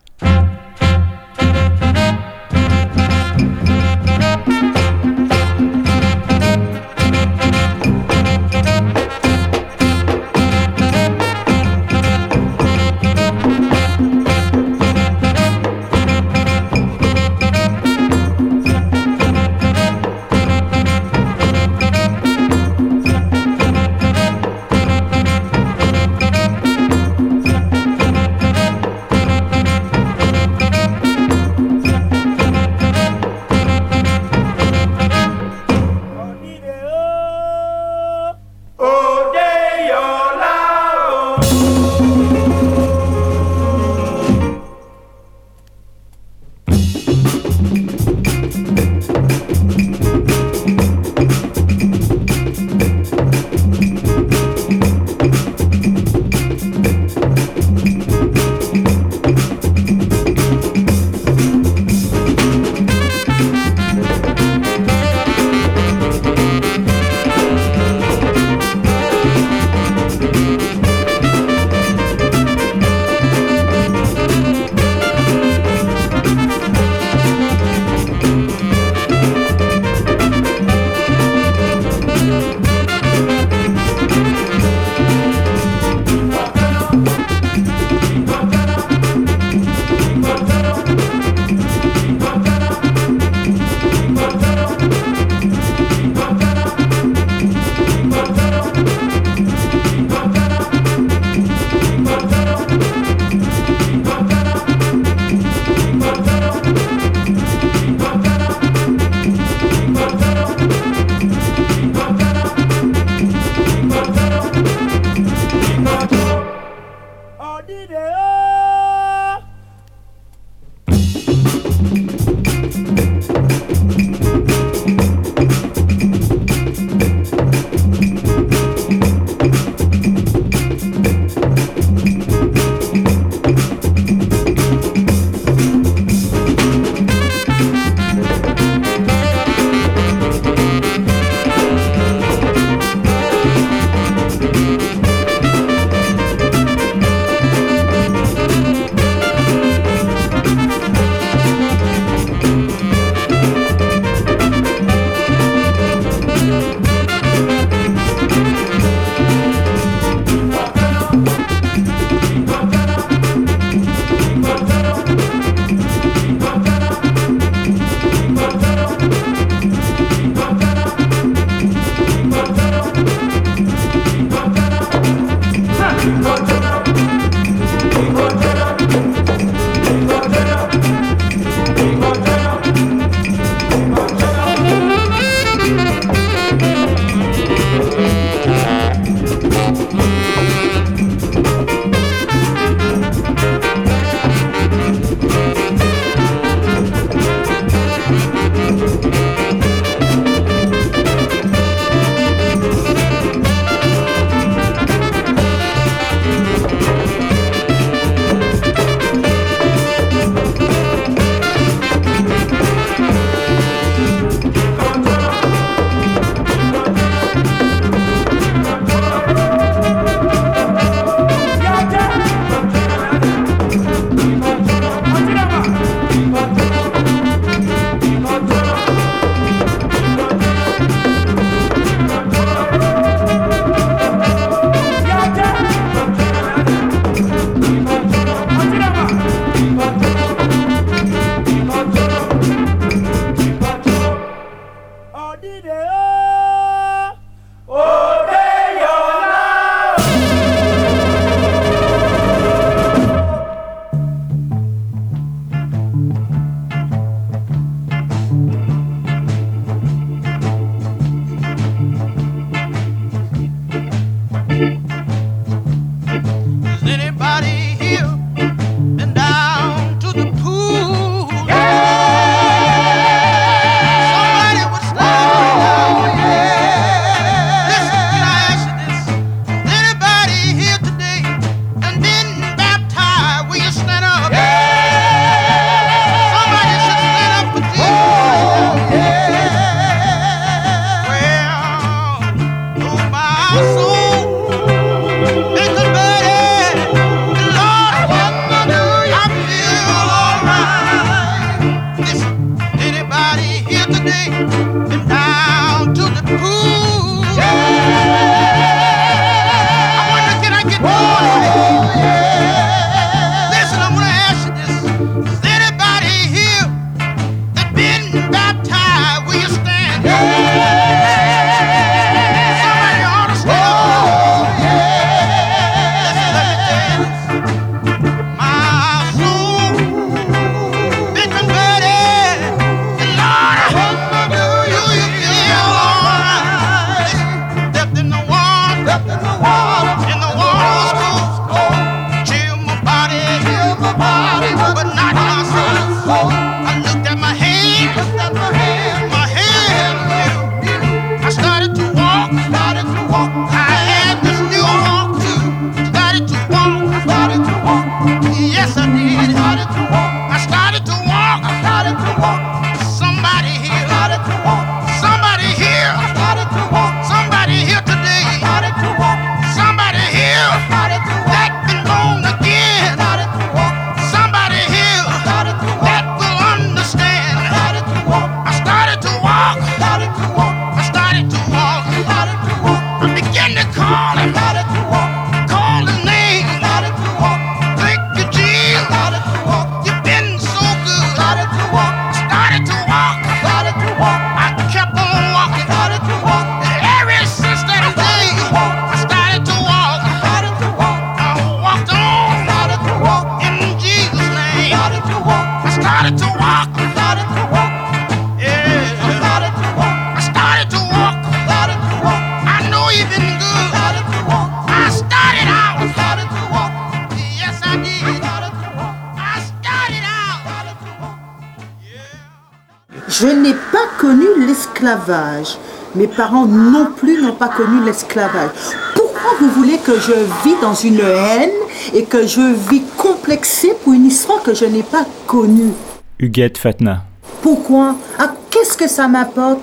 Mes parents non plus n'ont pas connu l'esclavage. Pourquoi vous voulez que je vis dans une haine et que je vis complexée pour une histoire que je n'ai pas connue? Huguette Fatna. Pourquoi? Ah, Qu'est-ce que ça m'apporte?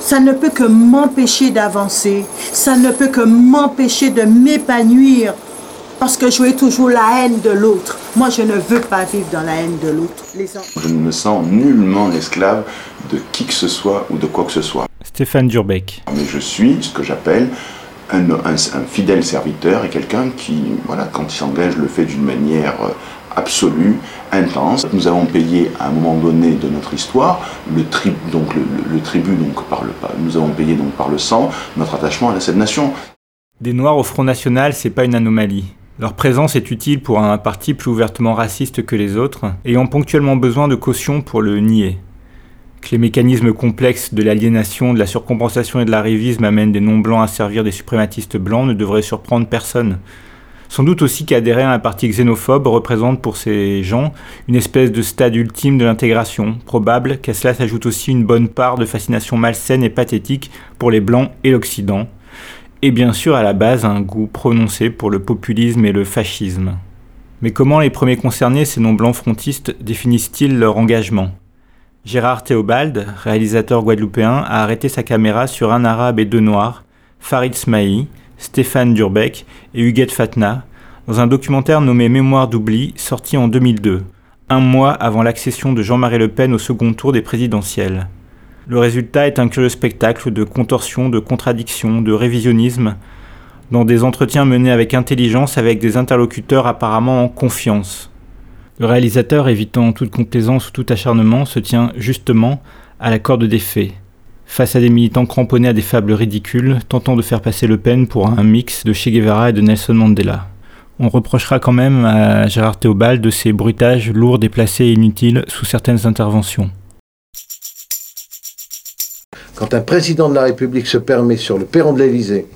Ça ne peut que m'empêcher d'avancer. Ça ne peut que m'empêcher de m'épanouir. Parce que je jouer toujours la haine de l'autre. Moi, je ne veux pas vivre dans la haine de l'autre. Je ne me sens nullement esclave de qui que ce soit ou de quoi que ce soit. Stéphane Durbeck. Mais je suis ce que j'appelle un, un, un, fidèle serviteur et quelqu'un qui, voilà, quand il s'engage, le fait d'une manière euh, absolue, intense. Nous avons payé à un moment donné de notre histoire le, tri, donc le, le, le tribut, donc par le, nous avons payé donc par le sang notre attachement à cette nation. Des Noirs au Front National, c'est pas une anomalie. Leur présence est utile pour un parti plus ouvertement raciste que les autres, ayant ponctuellement besoin de caution pour le nier. Que les mécanismes complexes de l'aliénation, de la surcompensation et de l'arrivisme amènent des non-blancs à servir des suprématistes blancs ne devrait surprendre personne. Sans doute aussi qu'adhérer à un parti xénophobe représente pour ces gens une espèce de stade ultime de l'intégration, probable qu'à cela s'ajoute aussi une bonne part de fascination malsaine et pathétique pour les blancs et l'Occident, et bien sûr à la base un goût prononcé pour le populisme et le fascisme. Mais comment les premiers concernés, ces non-blancs frontistes, définissent-ils leur engagement? Gérard Théobald, réalisateur guadeloupéen, a arrêté sa caméra sur un arabe et deux noirs, Farid Smaï, Stéphane Durbeck et Huguette Fatna, dans un documentaire nommé Mémoire d'oubli, sorti en 2002, un mois avant l'accession de Jean-Marie Le Pen au second tour des présidentielles. Le résultat est un curieux spectacle de contorsion, de contradiction, de révisionnisme, dans des entretiens menés avec intelligence avec des interlocuteurs apparemment en confiance. Le réalisateur, évitant toute complaisance ou tout acharnement, se tient justement à la corde des faits, face à des militants cramponnés à des fables ridicules, tentant de faire passer Le Pen pour un mix de Che Guevara et de Nelson Mandela. On reprochera quand même à Gérard Théobald de ses bruitages lourds, déplacés et inutiles sous certaines interventions. quand un président de la République se permet sur le perron de l'Élysée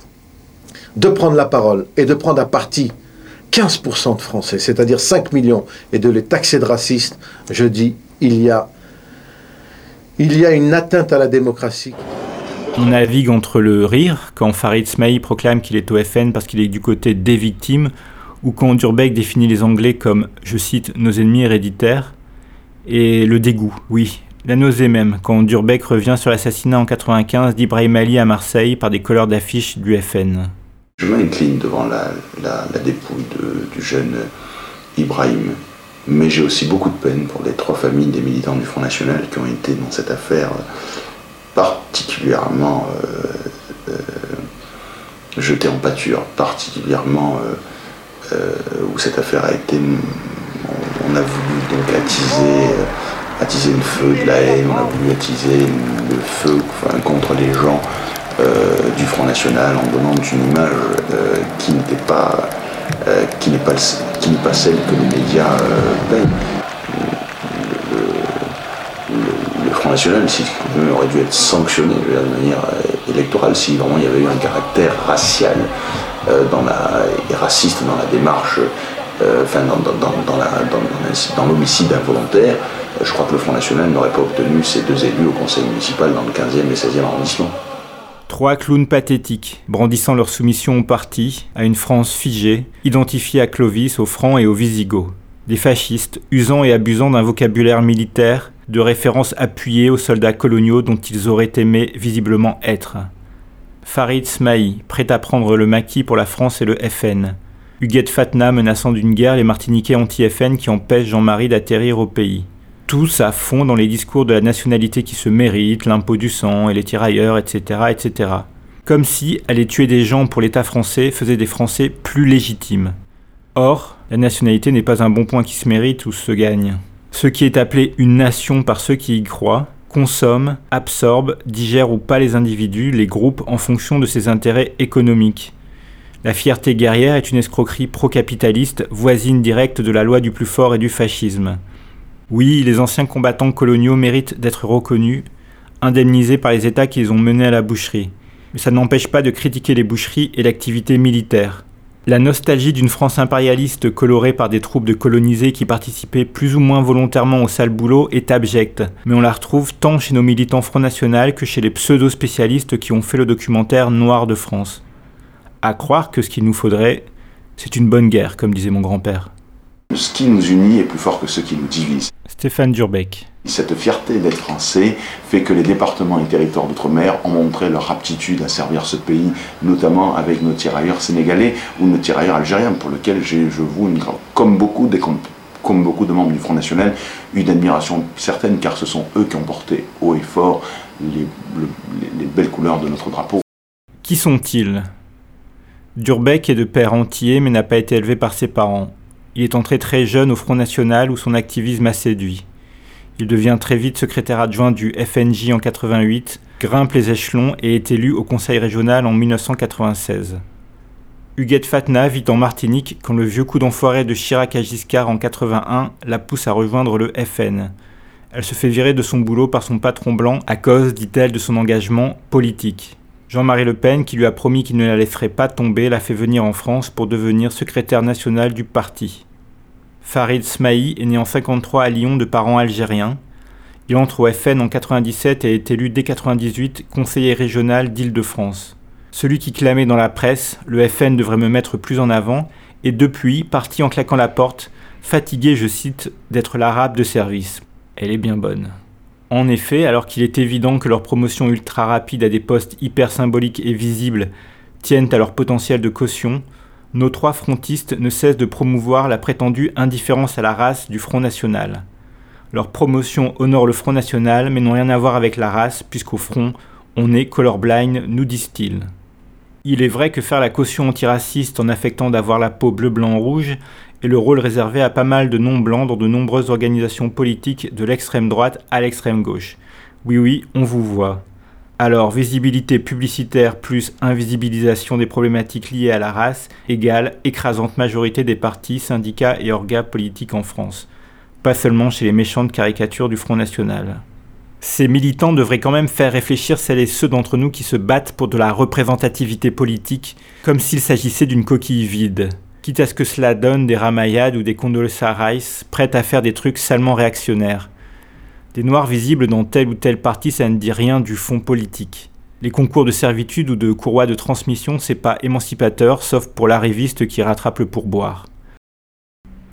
de prendre la parole et de prendre à partie 15% de Français, c'est-à-dire 5 millions, et de les taxer de racistes, je dis, il y a, il y a une atteinte à la démocratie. On navigue entre le rire, quand Farid Smaï proclame qu'il est au FN parce qu'il est du côté des victimes, ou quand Durbeck définit les Anglais comme, je cite, nos ennemis héréditaires, et le dégoût, oui, la nausée même, quand Durbeck revient sur l'assassinat en 95 d'Ibrahim Ali à Marseille par des couleurs d'affiches du FN. Je m'incline devant la, dépouille du jeune Ibrahim, mais j'ai aussi beaucoup de peine pour les trois familles des militants du Front National qui ont été dans cette affaire particulièrement euh, euh, jetées en pâture, particulièrement euh, où cette affaire a été. On, a voulu donc attiser attiser le feu de la haine, on a voulu attiser le feu contre les gens euh, du Front National en donnant une image euh, qui n'était pas, euh, n'est pas, qui pas celle que les médias payent. Le, Front National, si, aurait dû être sanctionné de manière électorale si vraiment il y avait eu un caractère racial dans la, et raciste dans la démarche, enfin dans, dans, dans, dans l'homicide involontaire je crois que le Front National n'aurait pas obtenu ces deux élus au conseil municipal dans le 15e et 16e arrondissement. Trois clowns pathétiques, brandissant leur soumission au parti, à une France figée, identifiée à Clovis, aux Francs et aux Visigoths. Des fascistes, usant et abusant d'un vocabulaire militaire, de références appuyées aux soldats coloniaux dont ils auraient aimé visiblement être. Farid Smaï, prêt à prendre le maquis pour la France et le FN. Huguette Fatna menaçant d'une guerre les Martiniquais anti-FN qui empêchent Jean-Marie d'atterrir au pays tous à fond dans les discours de la nationalité qui se mérite, l'impôt du sang et les tirailleurs, etc., etc. Comme si aller tuer des gens pour l'État français faisait des Français plus légitimes. Or, la nationalité n'est pas un bon point qui se mérite ou se gagne. Ce qui est appelé une nation par ceux qui y croient consomme, absorbe, digère ou pas les individus, les groupes en fonction de ses intérêts économiques. La fierté guerrière est une escroquerie pro-capitaliste, voisine directe de la loi du plus fort et du fascisme. Oui, les anciens combattants coloniaux méritent d'être reconnus, indemnisés par les États qu'ils ont menés à la boucherie. Mais ça n'empêche pas de critiquer les boucheries et l'activité militaire. La nostalgie d'une France impérialiste colorée par des troupes de colonisés qui participaient plus ou moins volontairement au sale boulot est abjecte, mais on la retrouve tant chez nos militants Front National que chez les pseudo-spécialistes qui ont fait le documentaire Noir de France. À croire que ce qu'il nous faudrait, c'est une bonne guerre, comme disait mon grand-père. Ce qui nous unit est plus fort que ce qui nous divise. Stéphane Durbeck. Cette fierté d'être français fait que les départements et territoires d'outre-mer ont montré leur aptitude à servir ce pays, notamment avec nos tirailleurs sénégalais ou nos tirailleurs algériens, pour lesquels je vous, une, comme, beaucoup des, comme beaucoup de membres du Front National, une admiration certaine, car ce sont eux qui ont porté haut et fort les, les, les belles couleurs de notre drapeau. Qui sont-ils? Durbeck est de père entier mais n'a pas été élevé par ses parents. Il est entré très jeune au Front National où son activisme a séduit. Il devient très vite secrétaire adjoint du FNJ en 88, grimpe les échelons et est élu au conseil régional en 1996. Huguette Fatna vit en Martinique quand le vieux coup d'enfoiré de Chirac à en 81 la pousse à rejoindre le FN. Elle se fait virer de son boulot par son patron blanc à cause, dit-elle, de son engagement politique. Jean-Marie Le Pen, qui lui a promis qu'il ne la laisserait pas tomber, l'a fait venir en France pour devenir secrétaire national du parti. Farid Smaï est né en 53 à Lyon de parents algériens. Il entre au FN en 97 et est élu dès 98 conseiller régional d'Île-de-France. Celui qui clamait dans la presse Le FN devrait me mettre plus en avant est depuis parti en claquant la porte, fatigué, je cite, d'être l'arabe de service. Elle est bien bonne. En effet, alors qu'il est évident que leur promotion ultra rapide à des postes hyper symboliques et visibles tiennent à leur potentiel de caution, nos trois frontistes ne cessent de promouvoir la prétendue indifférence à la race du Front National. Leur promotion honore le Front National mais n'ont rien à voir avec la race puisqu'au front, on est colorblind, nous disent-ils. Il est vrai que faire la caution antiraciste en affectant d'avoir la peau bleu-blanc-rouge et le rôle réservé à pas mal de non-blancs dans de nombreuses organisations politiques de l'extrême droite à l'extrême gauche. Oui oui, on vous voit. Alors, visibilité publicitaire plus invisibilisation des problématiques liées à la race égale écrasante majorité des partis, syndicats et orgas politiques en France. Pas seulement chez les méchantes caricatures du Front National. Ces militants devraient quand même faire réfléchir celles et ceux d'entre nous qui se battent pour de la représentativité politique, comme s'il s'agissait d'une coquille vide quitte à ce que cela donne des Ramayades ou des Condoleezza Rice prêtes à faire des trucs salement réactionnaires. Des noirs visibles dans telle ou telle partie, ça ne dit rien du fond politique. Les concours de servitude ou de courroie de transmission, c'est pas émancipateur, sauf pour l'arriviste qui rattrape le pourboire.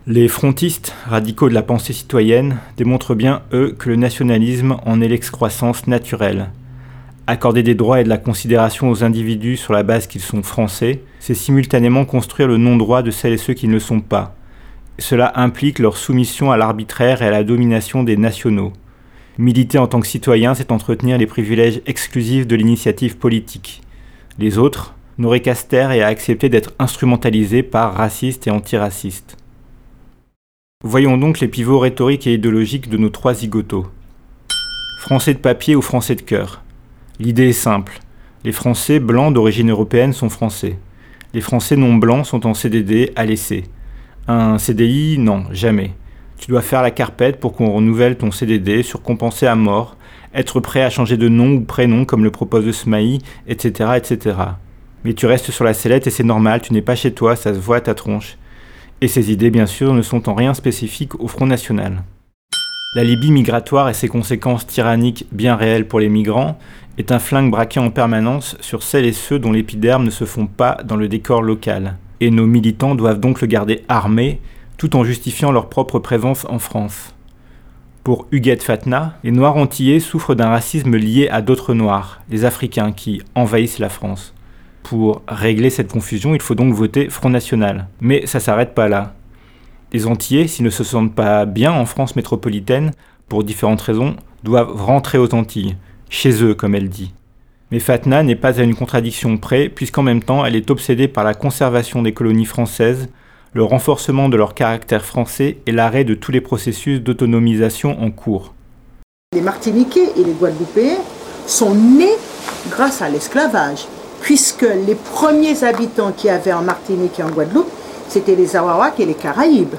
Les frontistes, radicaux de la pensée citoyenne, démontrent bien, eux, que le nationalisme en est l'excroissance naturelle. Accorder des droits et de la considération aux individus sur la base qu'ils sont français, c'est simultanément construire le non-droit de celles et ceux qui ne le sont pas. Cela implique leur soumission à l'arbitraire et à la domination des nationaux. Militer en tant que citoyen, c'est entretenir les privilèges exclusifs de l'initiative politique. Les autres n'auraient qu'à se taire et à accepter d'être instrumentalisés par racistes et antiracistes. Voyons donc les pivots rhétoriques et idéologiques de nos trois zigotos. Français de papier ou français de cœur? L'idée est simple. Les Français blancs d'origine européenne sont français. Les Français non blancs sont en CDD à laisser. Un CDI, non, jamais. Tu dois faire la carpette pour qu'on renouvelle ton CDD, surcompenser à mort, être prêt à changer de nom ou prénom comme le propose le SMAI, etc., etc. Mais tu restes sur la sellette et c'est normal, tu n'es pas chez toi, ça se voit à ta tronche. Et ces idées, bien sûr, ne sont en rien spécifiques au Front National. La Libye migratoire et ses conséquences tyranniques bien réelles pour les migrants est un flingue braqué en permanence sur celles et ceux dont l'épiderme ne se font pas dans le décor local. Et nos militants doivent donc le garder armé, tout en justifiant leur propre présence en France. Pour Huguette Fatna, les Noirs antillais souffrent d'un racisme lié à d'autres Noirs, les Africains, qui envahissent la France. Pour régler cette confusion, il faut donc voter Front National. Mais ça s'arrête pas là. Les Antillais, s'ils ne se sentent pas bien en France métropolitaine, pour différentes raisons, doivent rentrer aux Antilles chez eux, comme elle dit. Mais Fatna n'est pas à une contradiction près, puisqu'en même temps elle est obsédée par la conservation des colonies françaises, le renforcement de leur caractère français et l'arrêt de tous les processus d'autonomisation en cours. Les Martiniquais et les Guadeloupéens sont nés grâce à l'esclavage, puisque les premiers habitants qu'il y avait en Martinique et en Guadeloupe, c'était les Awawaks et les Caraïbes.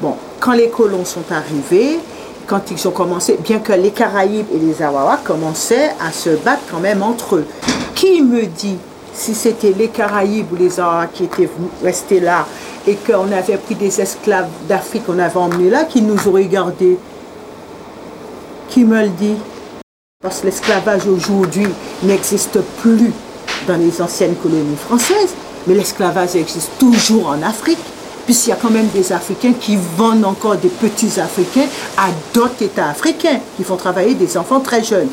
Bon, quand les colons sont arrivés, quand ils ont commencé, bien que les Caraïbes et les Awawa commençaient à se battre quand même entre eux. Qui me dit si c'était les Caraïbes ou les Arabes qui étaient restés là et qu'on avait pris des esclaves d'Afrique, qu'on avait emmenés là, qui nous auraient gardés? Qui me le dit? Parce que l'esclavage aujourd'hui n'existe plus dans les anciennes colonies françaises, mais l'esclavage existe toujours en Afrique puisqu'il y a quand même des Africains qui vendent encore des petits Africains à d'autres États africains, qui font travailler des enfants très jeunes.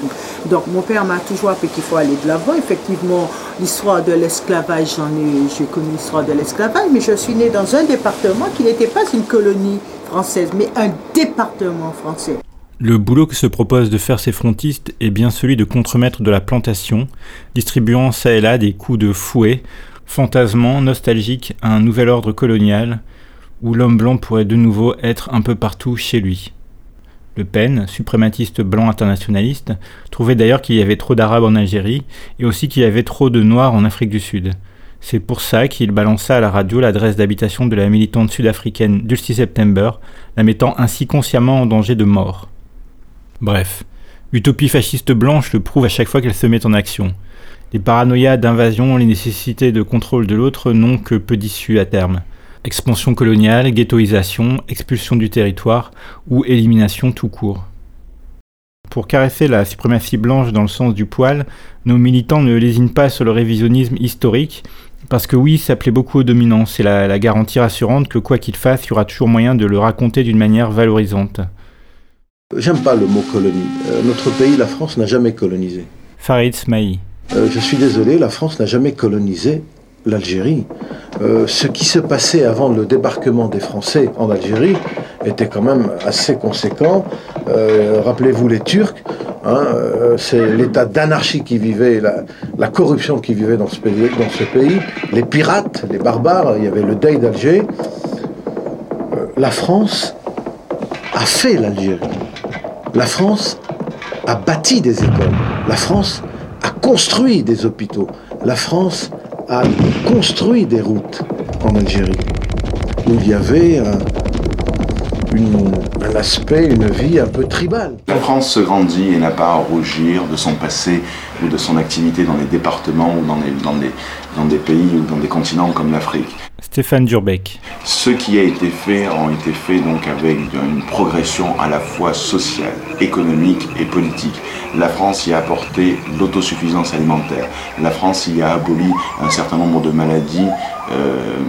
Donc mon père m'a toujours appris qu'il faut aller de l'avant. Effectivement, l'histoire de l'esclavage, j'en ai, j'ai connu l'histoire de l'esclavage, mais je suis né dans un département qui n'était pas une colonie française, mais un département français. Le boulot que se proposent de faire ces frontistes est bien celui de contremaître de la plantation, distribuant ça et là des coups de fouet fantasmant, nostalgique à un nouvel ordre colonial où l'homme blanc pourrait de nouveau être un peu partout chez lui. Le Pen, suprématiste blanc internationaliste, trouvait d'ailleurs qu'il y avait trop d'Arabes en Algérie et aussi qu'il y avait trop de Noirs en Afrique du Sud. C'est pour ça qu'il balança à la radio l'adresse d'habitation de la militante sud-africaine Dulcie September, la mettant ainsi consciemment en danger de mort. Bref, l'utopie fasciste blanche le prouve à chaque fois qu'elle se met en action. Les paranoïas d'invasion, les nécessités de contrôle de l'autre n'ont que peu d'issue à terme. Expansion coloniale, ghettoisation, expulsion du territoire ou élimination tout court. Pour caresser la suprématie blanche dans le sens du poil, nos militants ne lésinent pas sur le révisionnisme historique, parce que oui, ça plaît beaucoup aux dominants, c'est la, garantie rassurante que quoi qu'il fasse, il y aura toujours moyen de le raconter d'une manière valorisante. J'aime pas le mot colonie. Euh, notre pays, la France, n'a jamais colonisé. Farid Smaï. Euh, je suis désolé, la France n'a jamais colonisé l'Algérie. Euh, ce qui se passait avant le débarquement des Français en Algérie était quand même assez conséquent. Euh, rappelez-vous les Turcs, hein, c'est l'état d'anarchie qui vivait, la, corruption qui vivait dans ce, pays, dans ce pays, les pirates, les barbares, il y avait le Dey d'Alger. la France a fait l'Algérie. La France a bâti des écoles. La France a construit des hôpitaux. La France a construit des routes en Algérie, où il y avait un, aspect, une vie un peu tribale. La France se grandit et n'a pas à rougir de son passé ou de son activité dans les départements ou dans, dans, dans des pays ou dans des continents comme l'Afrique. Stéphane Durbeck. Ce qui a été fait ont été faits donc avec une progression à la fois sociale, économique et politique. La France y a apporté l'autosuffisance alimentaire. La France y a aboli un certain nombre de maladies euh,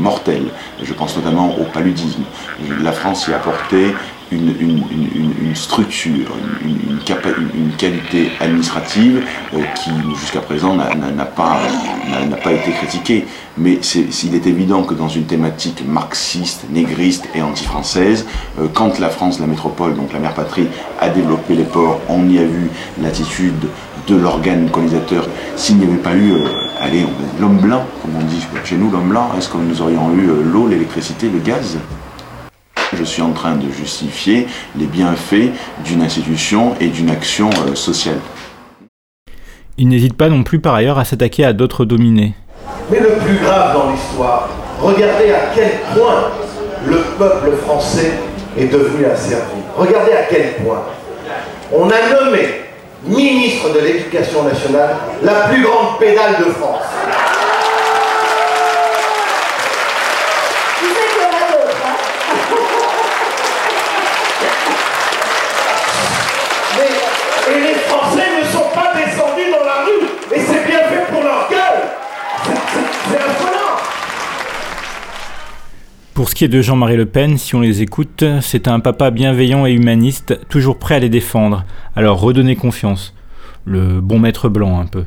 mortelles. Je pense notamment au paludisme. La France y a apporté une, structure, une, qualité administrative euh, qui jusqu'à présent n'a pas, pas été critiquée. Mais il est évident que dans une thématique marxiste, négriste et anti-française, euh, quand la France, la métropole, donc la mère patrie, a développé les ports, on y a vu l'attitude de l'organe colonisateur. S'il n'y avait pas eu, euh, allez, l'homme blanc, comme on dit chez nous, l'homme blanc, est-ce que nous aurions eu l'eau, l'électricité, le gaz? Je suis en train de justifier les bienfaits d'une institution et d'une action euh, sociale. Il n'hésite pas non plus par ailleurs à s'attaquer à d'autres dominés. Mais le plus grave dans l'histoire, regardez à quel point le peuple français est devenu asservi. Regardez à quel point. On a nommé ministre de l'Éducation nationale la plus grande pédale de France. Pour ce qui est de Jean-Marie Le Pen, si on les écoute, c'est un papa bienveillant et humaniste, toujours prêt à les défendre. Alors redonnez confiance. Le bon maître blanc un peu.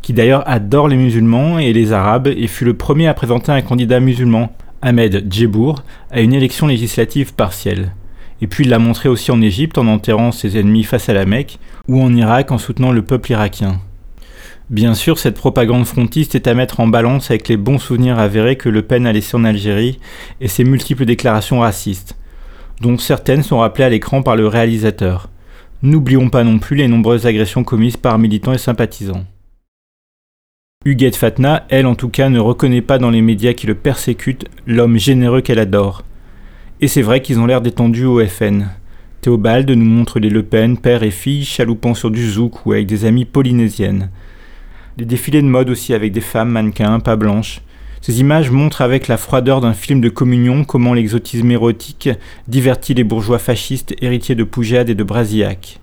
Qui d'ailleurs adore les musulmans et les arabes et fut le premier à présenter un candidat musulman, Ahmed Djebour, à une élection législative partielle. Et puis il l'a montré aussi en Égypte en enterrant ses ennemis face à la Mecque, ou en Irak en soutenant le peuple irakien. Bien sûr, cette propagande frontiste est à mettre en balance avec les bons souvenirs avérés que Le Pen a laissés en Algérie et ses multiples déclarations racistes, dont certaines sont rappelées à l'écran par le réalisateur. N'oublions pas non plus les nombreuses agressions commises par militants et sympathisants. Huguette Fatna, elle en tout cas, ne reconnaît pas dans les médias qui le persécutent l'homme généreux qu'elle adore. Et c'est vrai qu'ils ont l'air détendus au FN. Théobald nous montre les Le Pen, père et fille, chaloupant sur du zouk ou avec des amies polynésiennes. Des défilés de mode aussi avec des femmes mannequins, pas blanches. Ces images montrent avec la froideur d'un film de communion comment l'exotisme érotique divertit les bourgeois fascistes héritiers de Poujade et de Brasillac.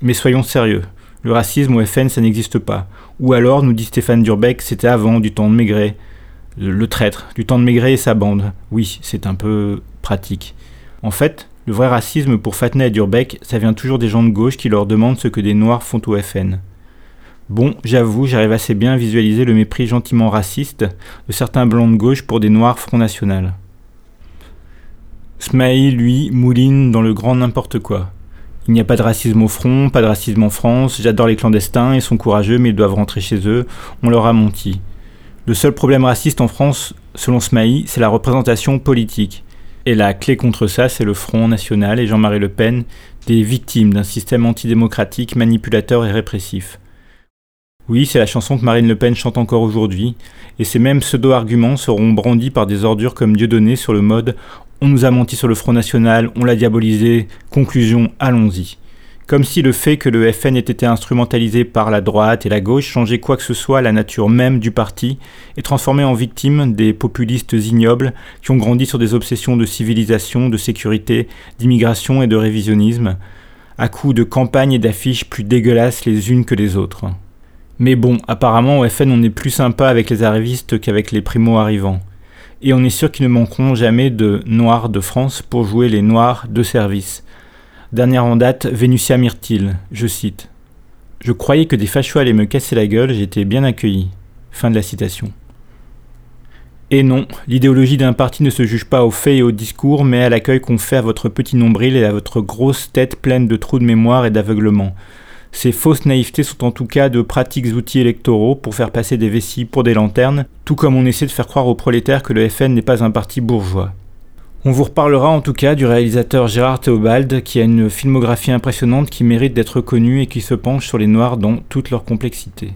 Mais soyons sérieux, le racisme au FN ça n'existe pas. Ou alors, nous dit Stéphane Durbeck, c'était avant, du temps de Maigret. Le, traître, du temps de Maigret et sa bande. Oui, c'est un peu pratique. En fait, le vrai racisme pour Fatna et Durbeck, ça vient toujours des gens de gauche qui leur demandent ce que des noirs font au FN. Bon, j'avoue, j'arrive assez bien à visualiser le mépris gentiment raciste de certains blancs de gauche pour des noirs Front National. Smaï, lui, mouline dans le grand n'importe quoi. Il n'y a pas de racisme au front, pas de racisme en France, j'adore les clandestins, ils sont courageux mais ils doivent rentrer chez eux, on leur a menti. Le seul problème raciste en France, selon Smaï, c'est la représentation politique. Et la clé contre ça, c'est le Front National et Jean-Marie Le Pen, des victimes d'un système antidémocratique, manipulateur et répressif. Oui, c'est la chanson que Marine Le Pen chante encore aujourd'hui, et ces mêmes pseudo-arguments seront brandis par des ordures comme Dieudonné sur le mode On nous a menti sur le Front National, on l'a diabolisé, conclusion, allons-y. Comme si le fait que le FN ait été instrumentalisé par la droite et la gauche changeait quoi que ce soit à la nature même du parti et transformait en victimes des populistes ignobles qui ont grandi sur des obsessions de civilisation, de sécurité, d'immigration et de révisionnisme, à coups de campagnes et d'affiches plus dégueulasses les unes que les autres. Mais bon, apparemment au FN on est plus sympa avec les arrivistes qu'avec les primo-arrivants. Et on est sûr qu'ils ne manqueront jamais de Noirs de France pour jouer les Noirs de service. Dernière en date, Vénusia Myrtille, je cite. Je croyais que des fachos allaient me casser la gueule, j'étais bien accueilli. Fin de la citation. Et non, l'idéologie d'un parti ne se juge pas aux faits et aux discours, mais à l'accueil qu'on fait à votre petit nombril et à votre grosse tête pleine de trous de mémoire et d'aveuglement. Ces fausses naïvetés sont en tout cas de pratiques outils électoraux pour faire passer des vessies pour des lanternes, tout comme on essaie de faire croire aux prolétaires que le FN n'est pas un parti bourgeois. On vous reparlera en tout cas du réalisateur Gérard Théobald qui a une filmographie impressionnante qui mérite d'être connue et qui se penche sur les Noirs dans toute leur complexité.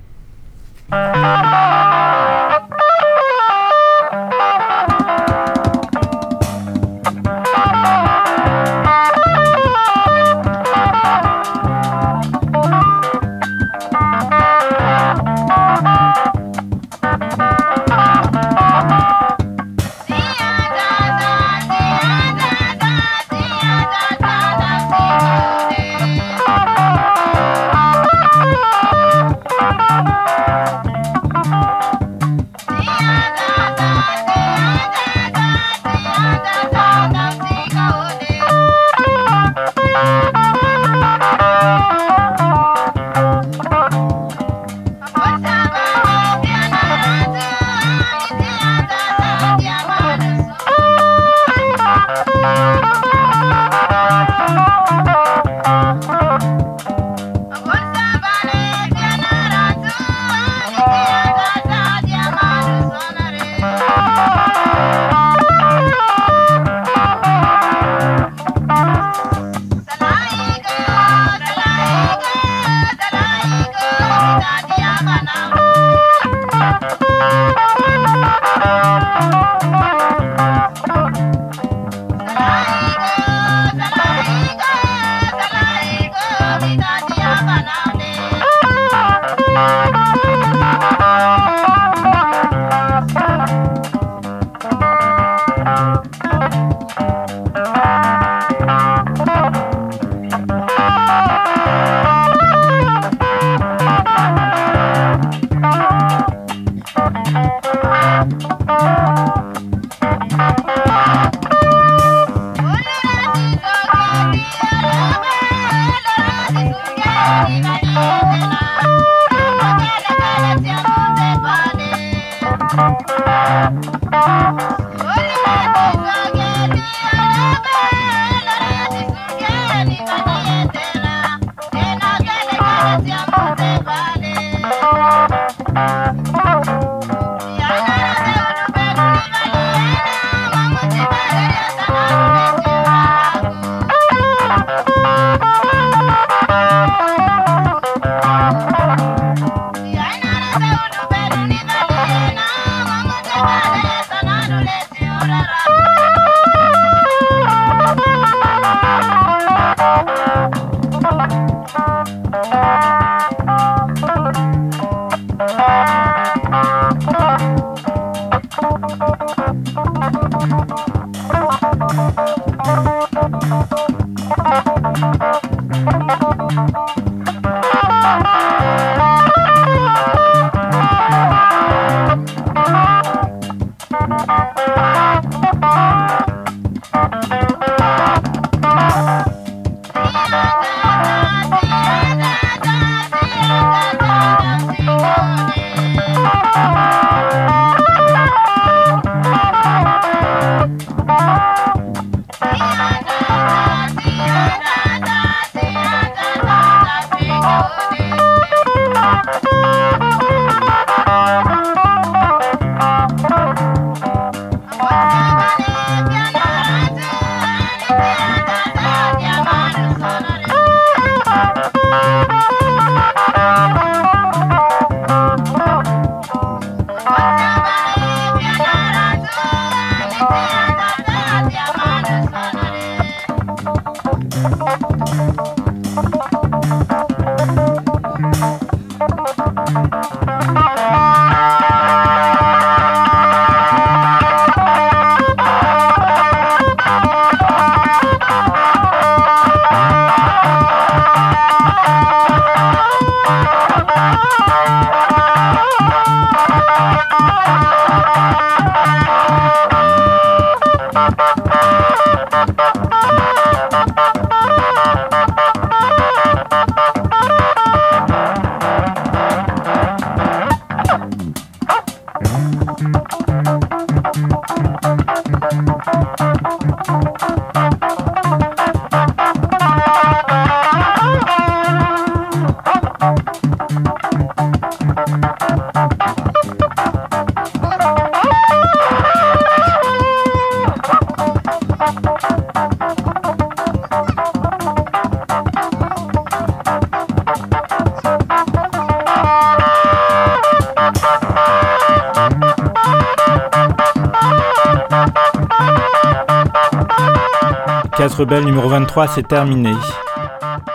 Rebelle numéro 23, c'est terminé.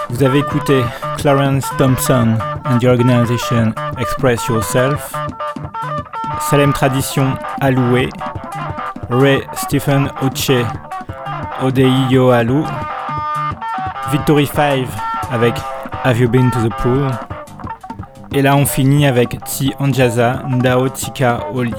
Vous avez écouté Clarence Thompson and the Organization Express Yourself, Salem Tradition Aloué, Ray Stephen Oche Odei Yo Alou, Victory 5 avec Have You Been to the Pool, et là on finit avec Ti Anjaza Ndao Tika Oli.